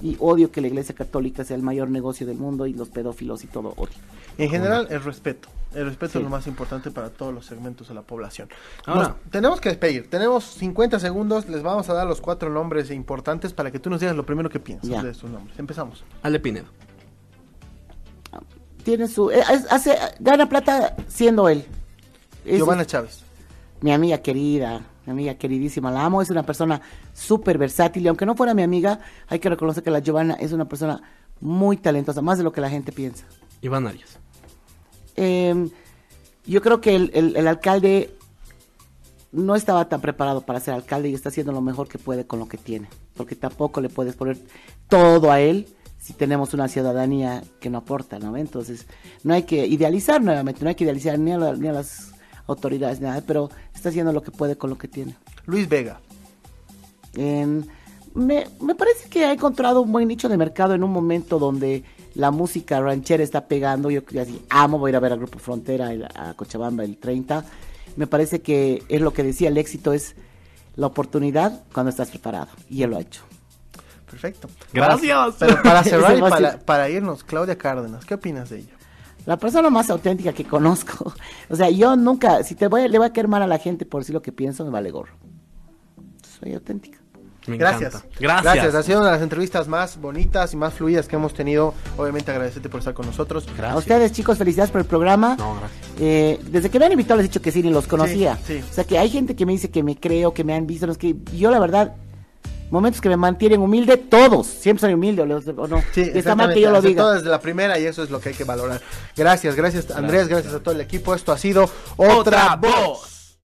Y odio que la iglesia católica sea el mayor negocio del mundo y los pedófilos y todo odio. En general, el respeto. El respeto Sí. es lo más importante para todos los segmentos de la población. Ahora- Nos tenemos que despedir. Tenemos 50 segundos. Les vamos a dar los cuatro nombres importantes para que tú nos digas lo primero que piensas Ya. de estos nombres. Empezamos. Ale Pinedo. Tiene su... eh, es- hace, gana plata siendo él. Es- Giovanna Chávez. mi amiga querida, mi amiga queridísima, la amo, es una persona súper versátil y aunque no fuera mi amiga, hay que reconocer que la Giovanna es una persona muy talentosa, más de lo que la gente piensa. Iván Arias. Eh, yo creo que el, el- el alcalde no estaba tan preparado para ser alcalde y está haciendo lo mejor que puede con lo que tiene, porque tampoco le puedes poner todo a él si tenemos una ciudadanía que no aporta, ¿no? Entonces, no hay que idealizar nuevamente, no hay que idealizar ni a, la- ni a las autoridades, ni nada, pero está haciendo lo que puede con lo que tiene. Luis Vega. En- me, me parece que ha encontrado un buen nicho de mercado en un momento donde la música ranchera está pegando. Yo que así amo, voy a ir a ver al Grupo Frontera el- a Cochabamba el 30. Me parece que es lo que decía, el éxito es la oportunidad cuando estás preparado. Y él lo ha hecho. Perfecto. Gracias. Pero para <laughs> cerrar y para, irnos, Claudia Cárdenas, ¿qué opinas de ella? La persona más auténtica que conozco. <laughs> O sea, yo nunca, si te voy, a- le voy a caer mal a la gente por decir lo que pienso, me vale gorro. Soy auténtica. Me Gracias. encanta. Gracias. Ha sido una de las entrevistas más bonitas y más fluidas que hemos tenido. Obviamente agradecerte por estar con nosotros. A ustedes, chicos, felicidades por el programa. No, gracias. Eh, desde que me han invitado les he dicho que sí, ni los conocía. Sí, sí. O sea que hay gente que me dice que me creo, que me han visto, no es que yo la verdad, momentos que me mantienen humilde, todos, siempre soy humilde, o, los- no. Sí, Está mal que yo lo diga. Aceptó desde la primera y eso es lo que hay que valorar. Gracias, gracias Andrés, gracias a todo el equipo. Esto ha sido Otra, Otra Voz. Voz.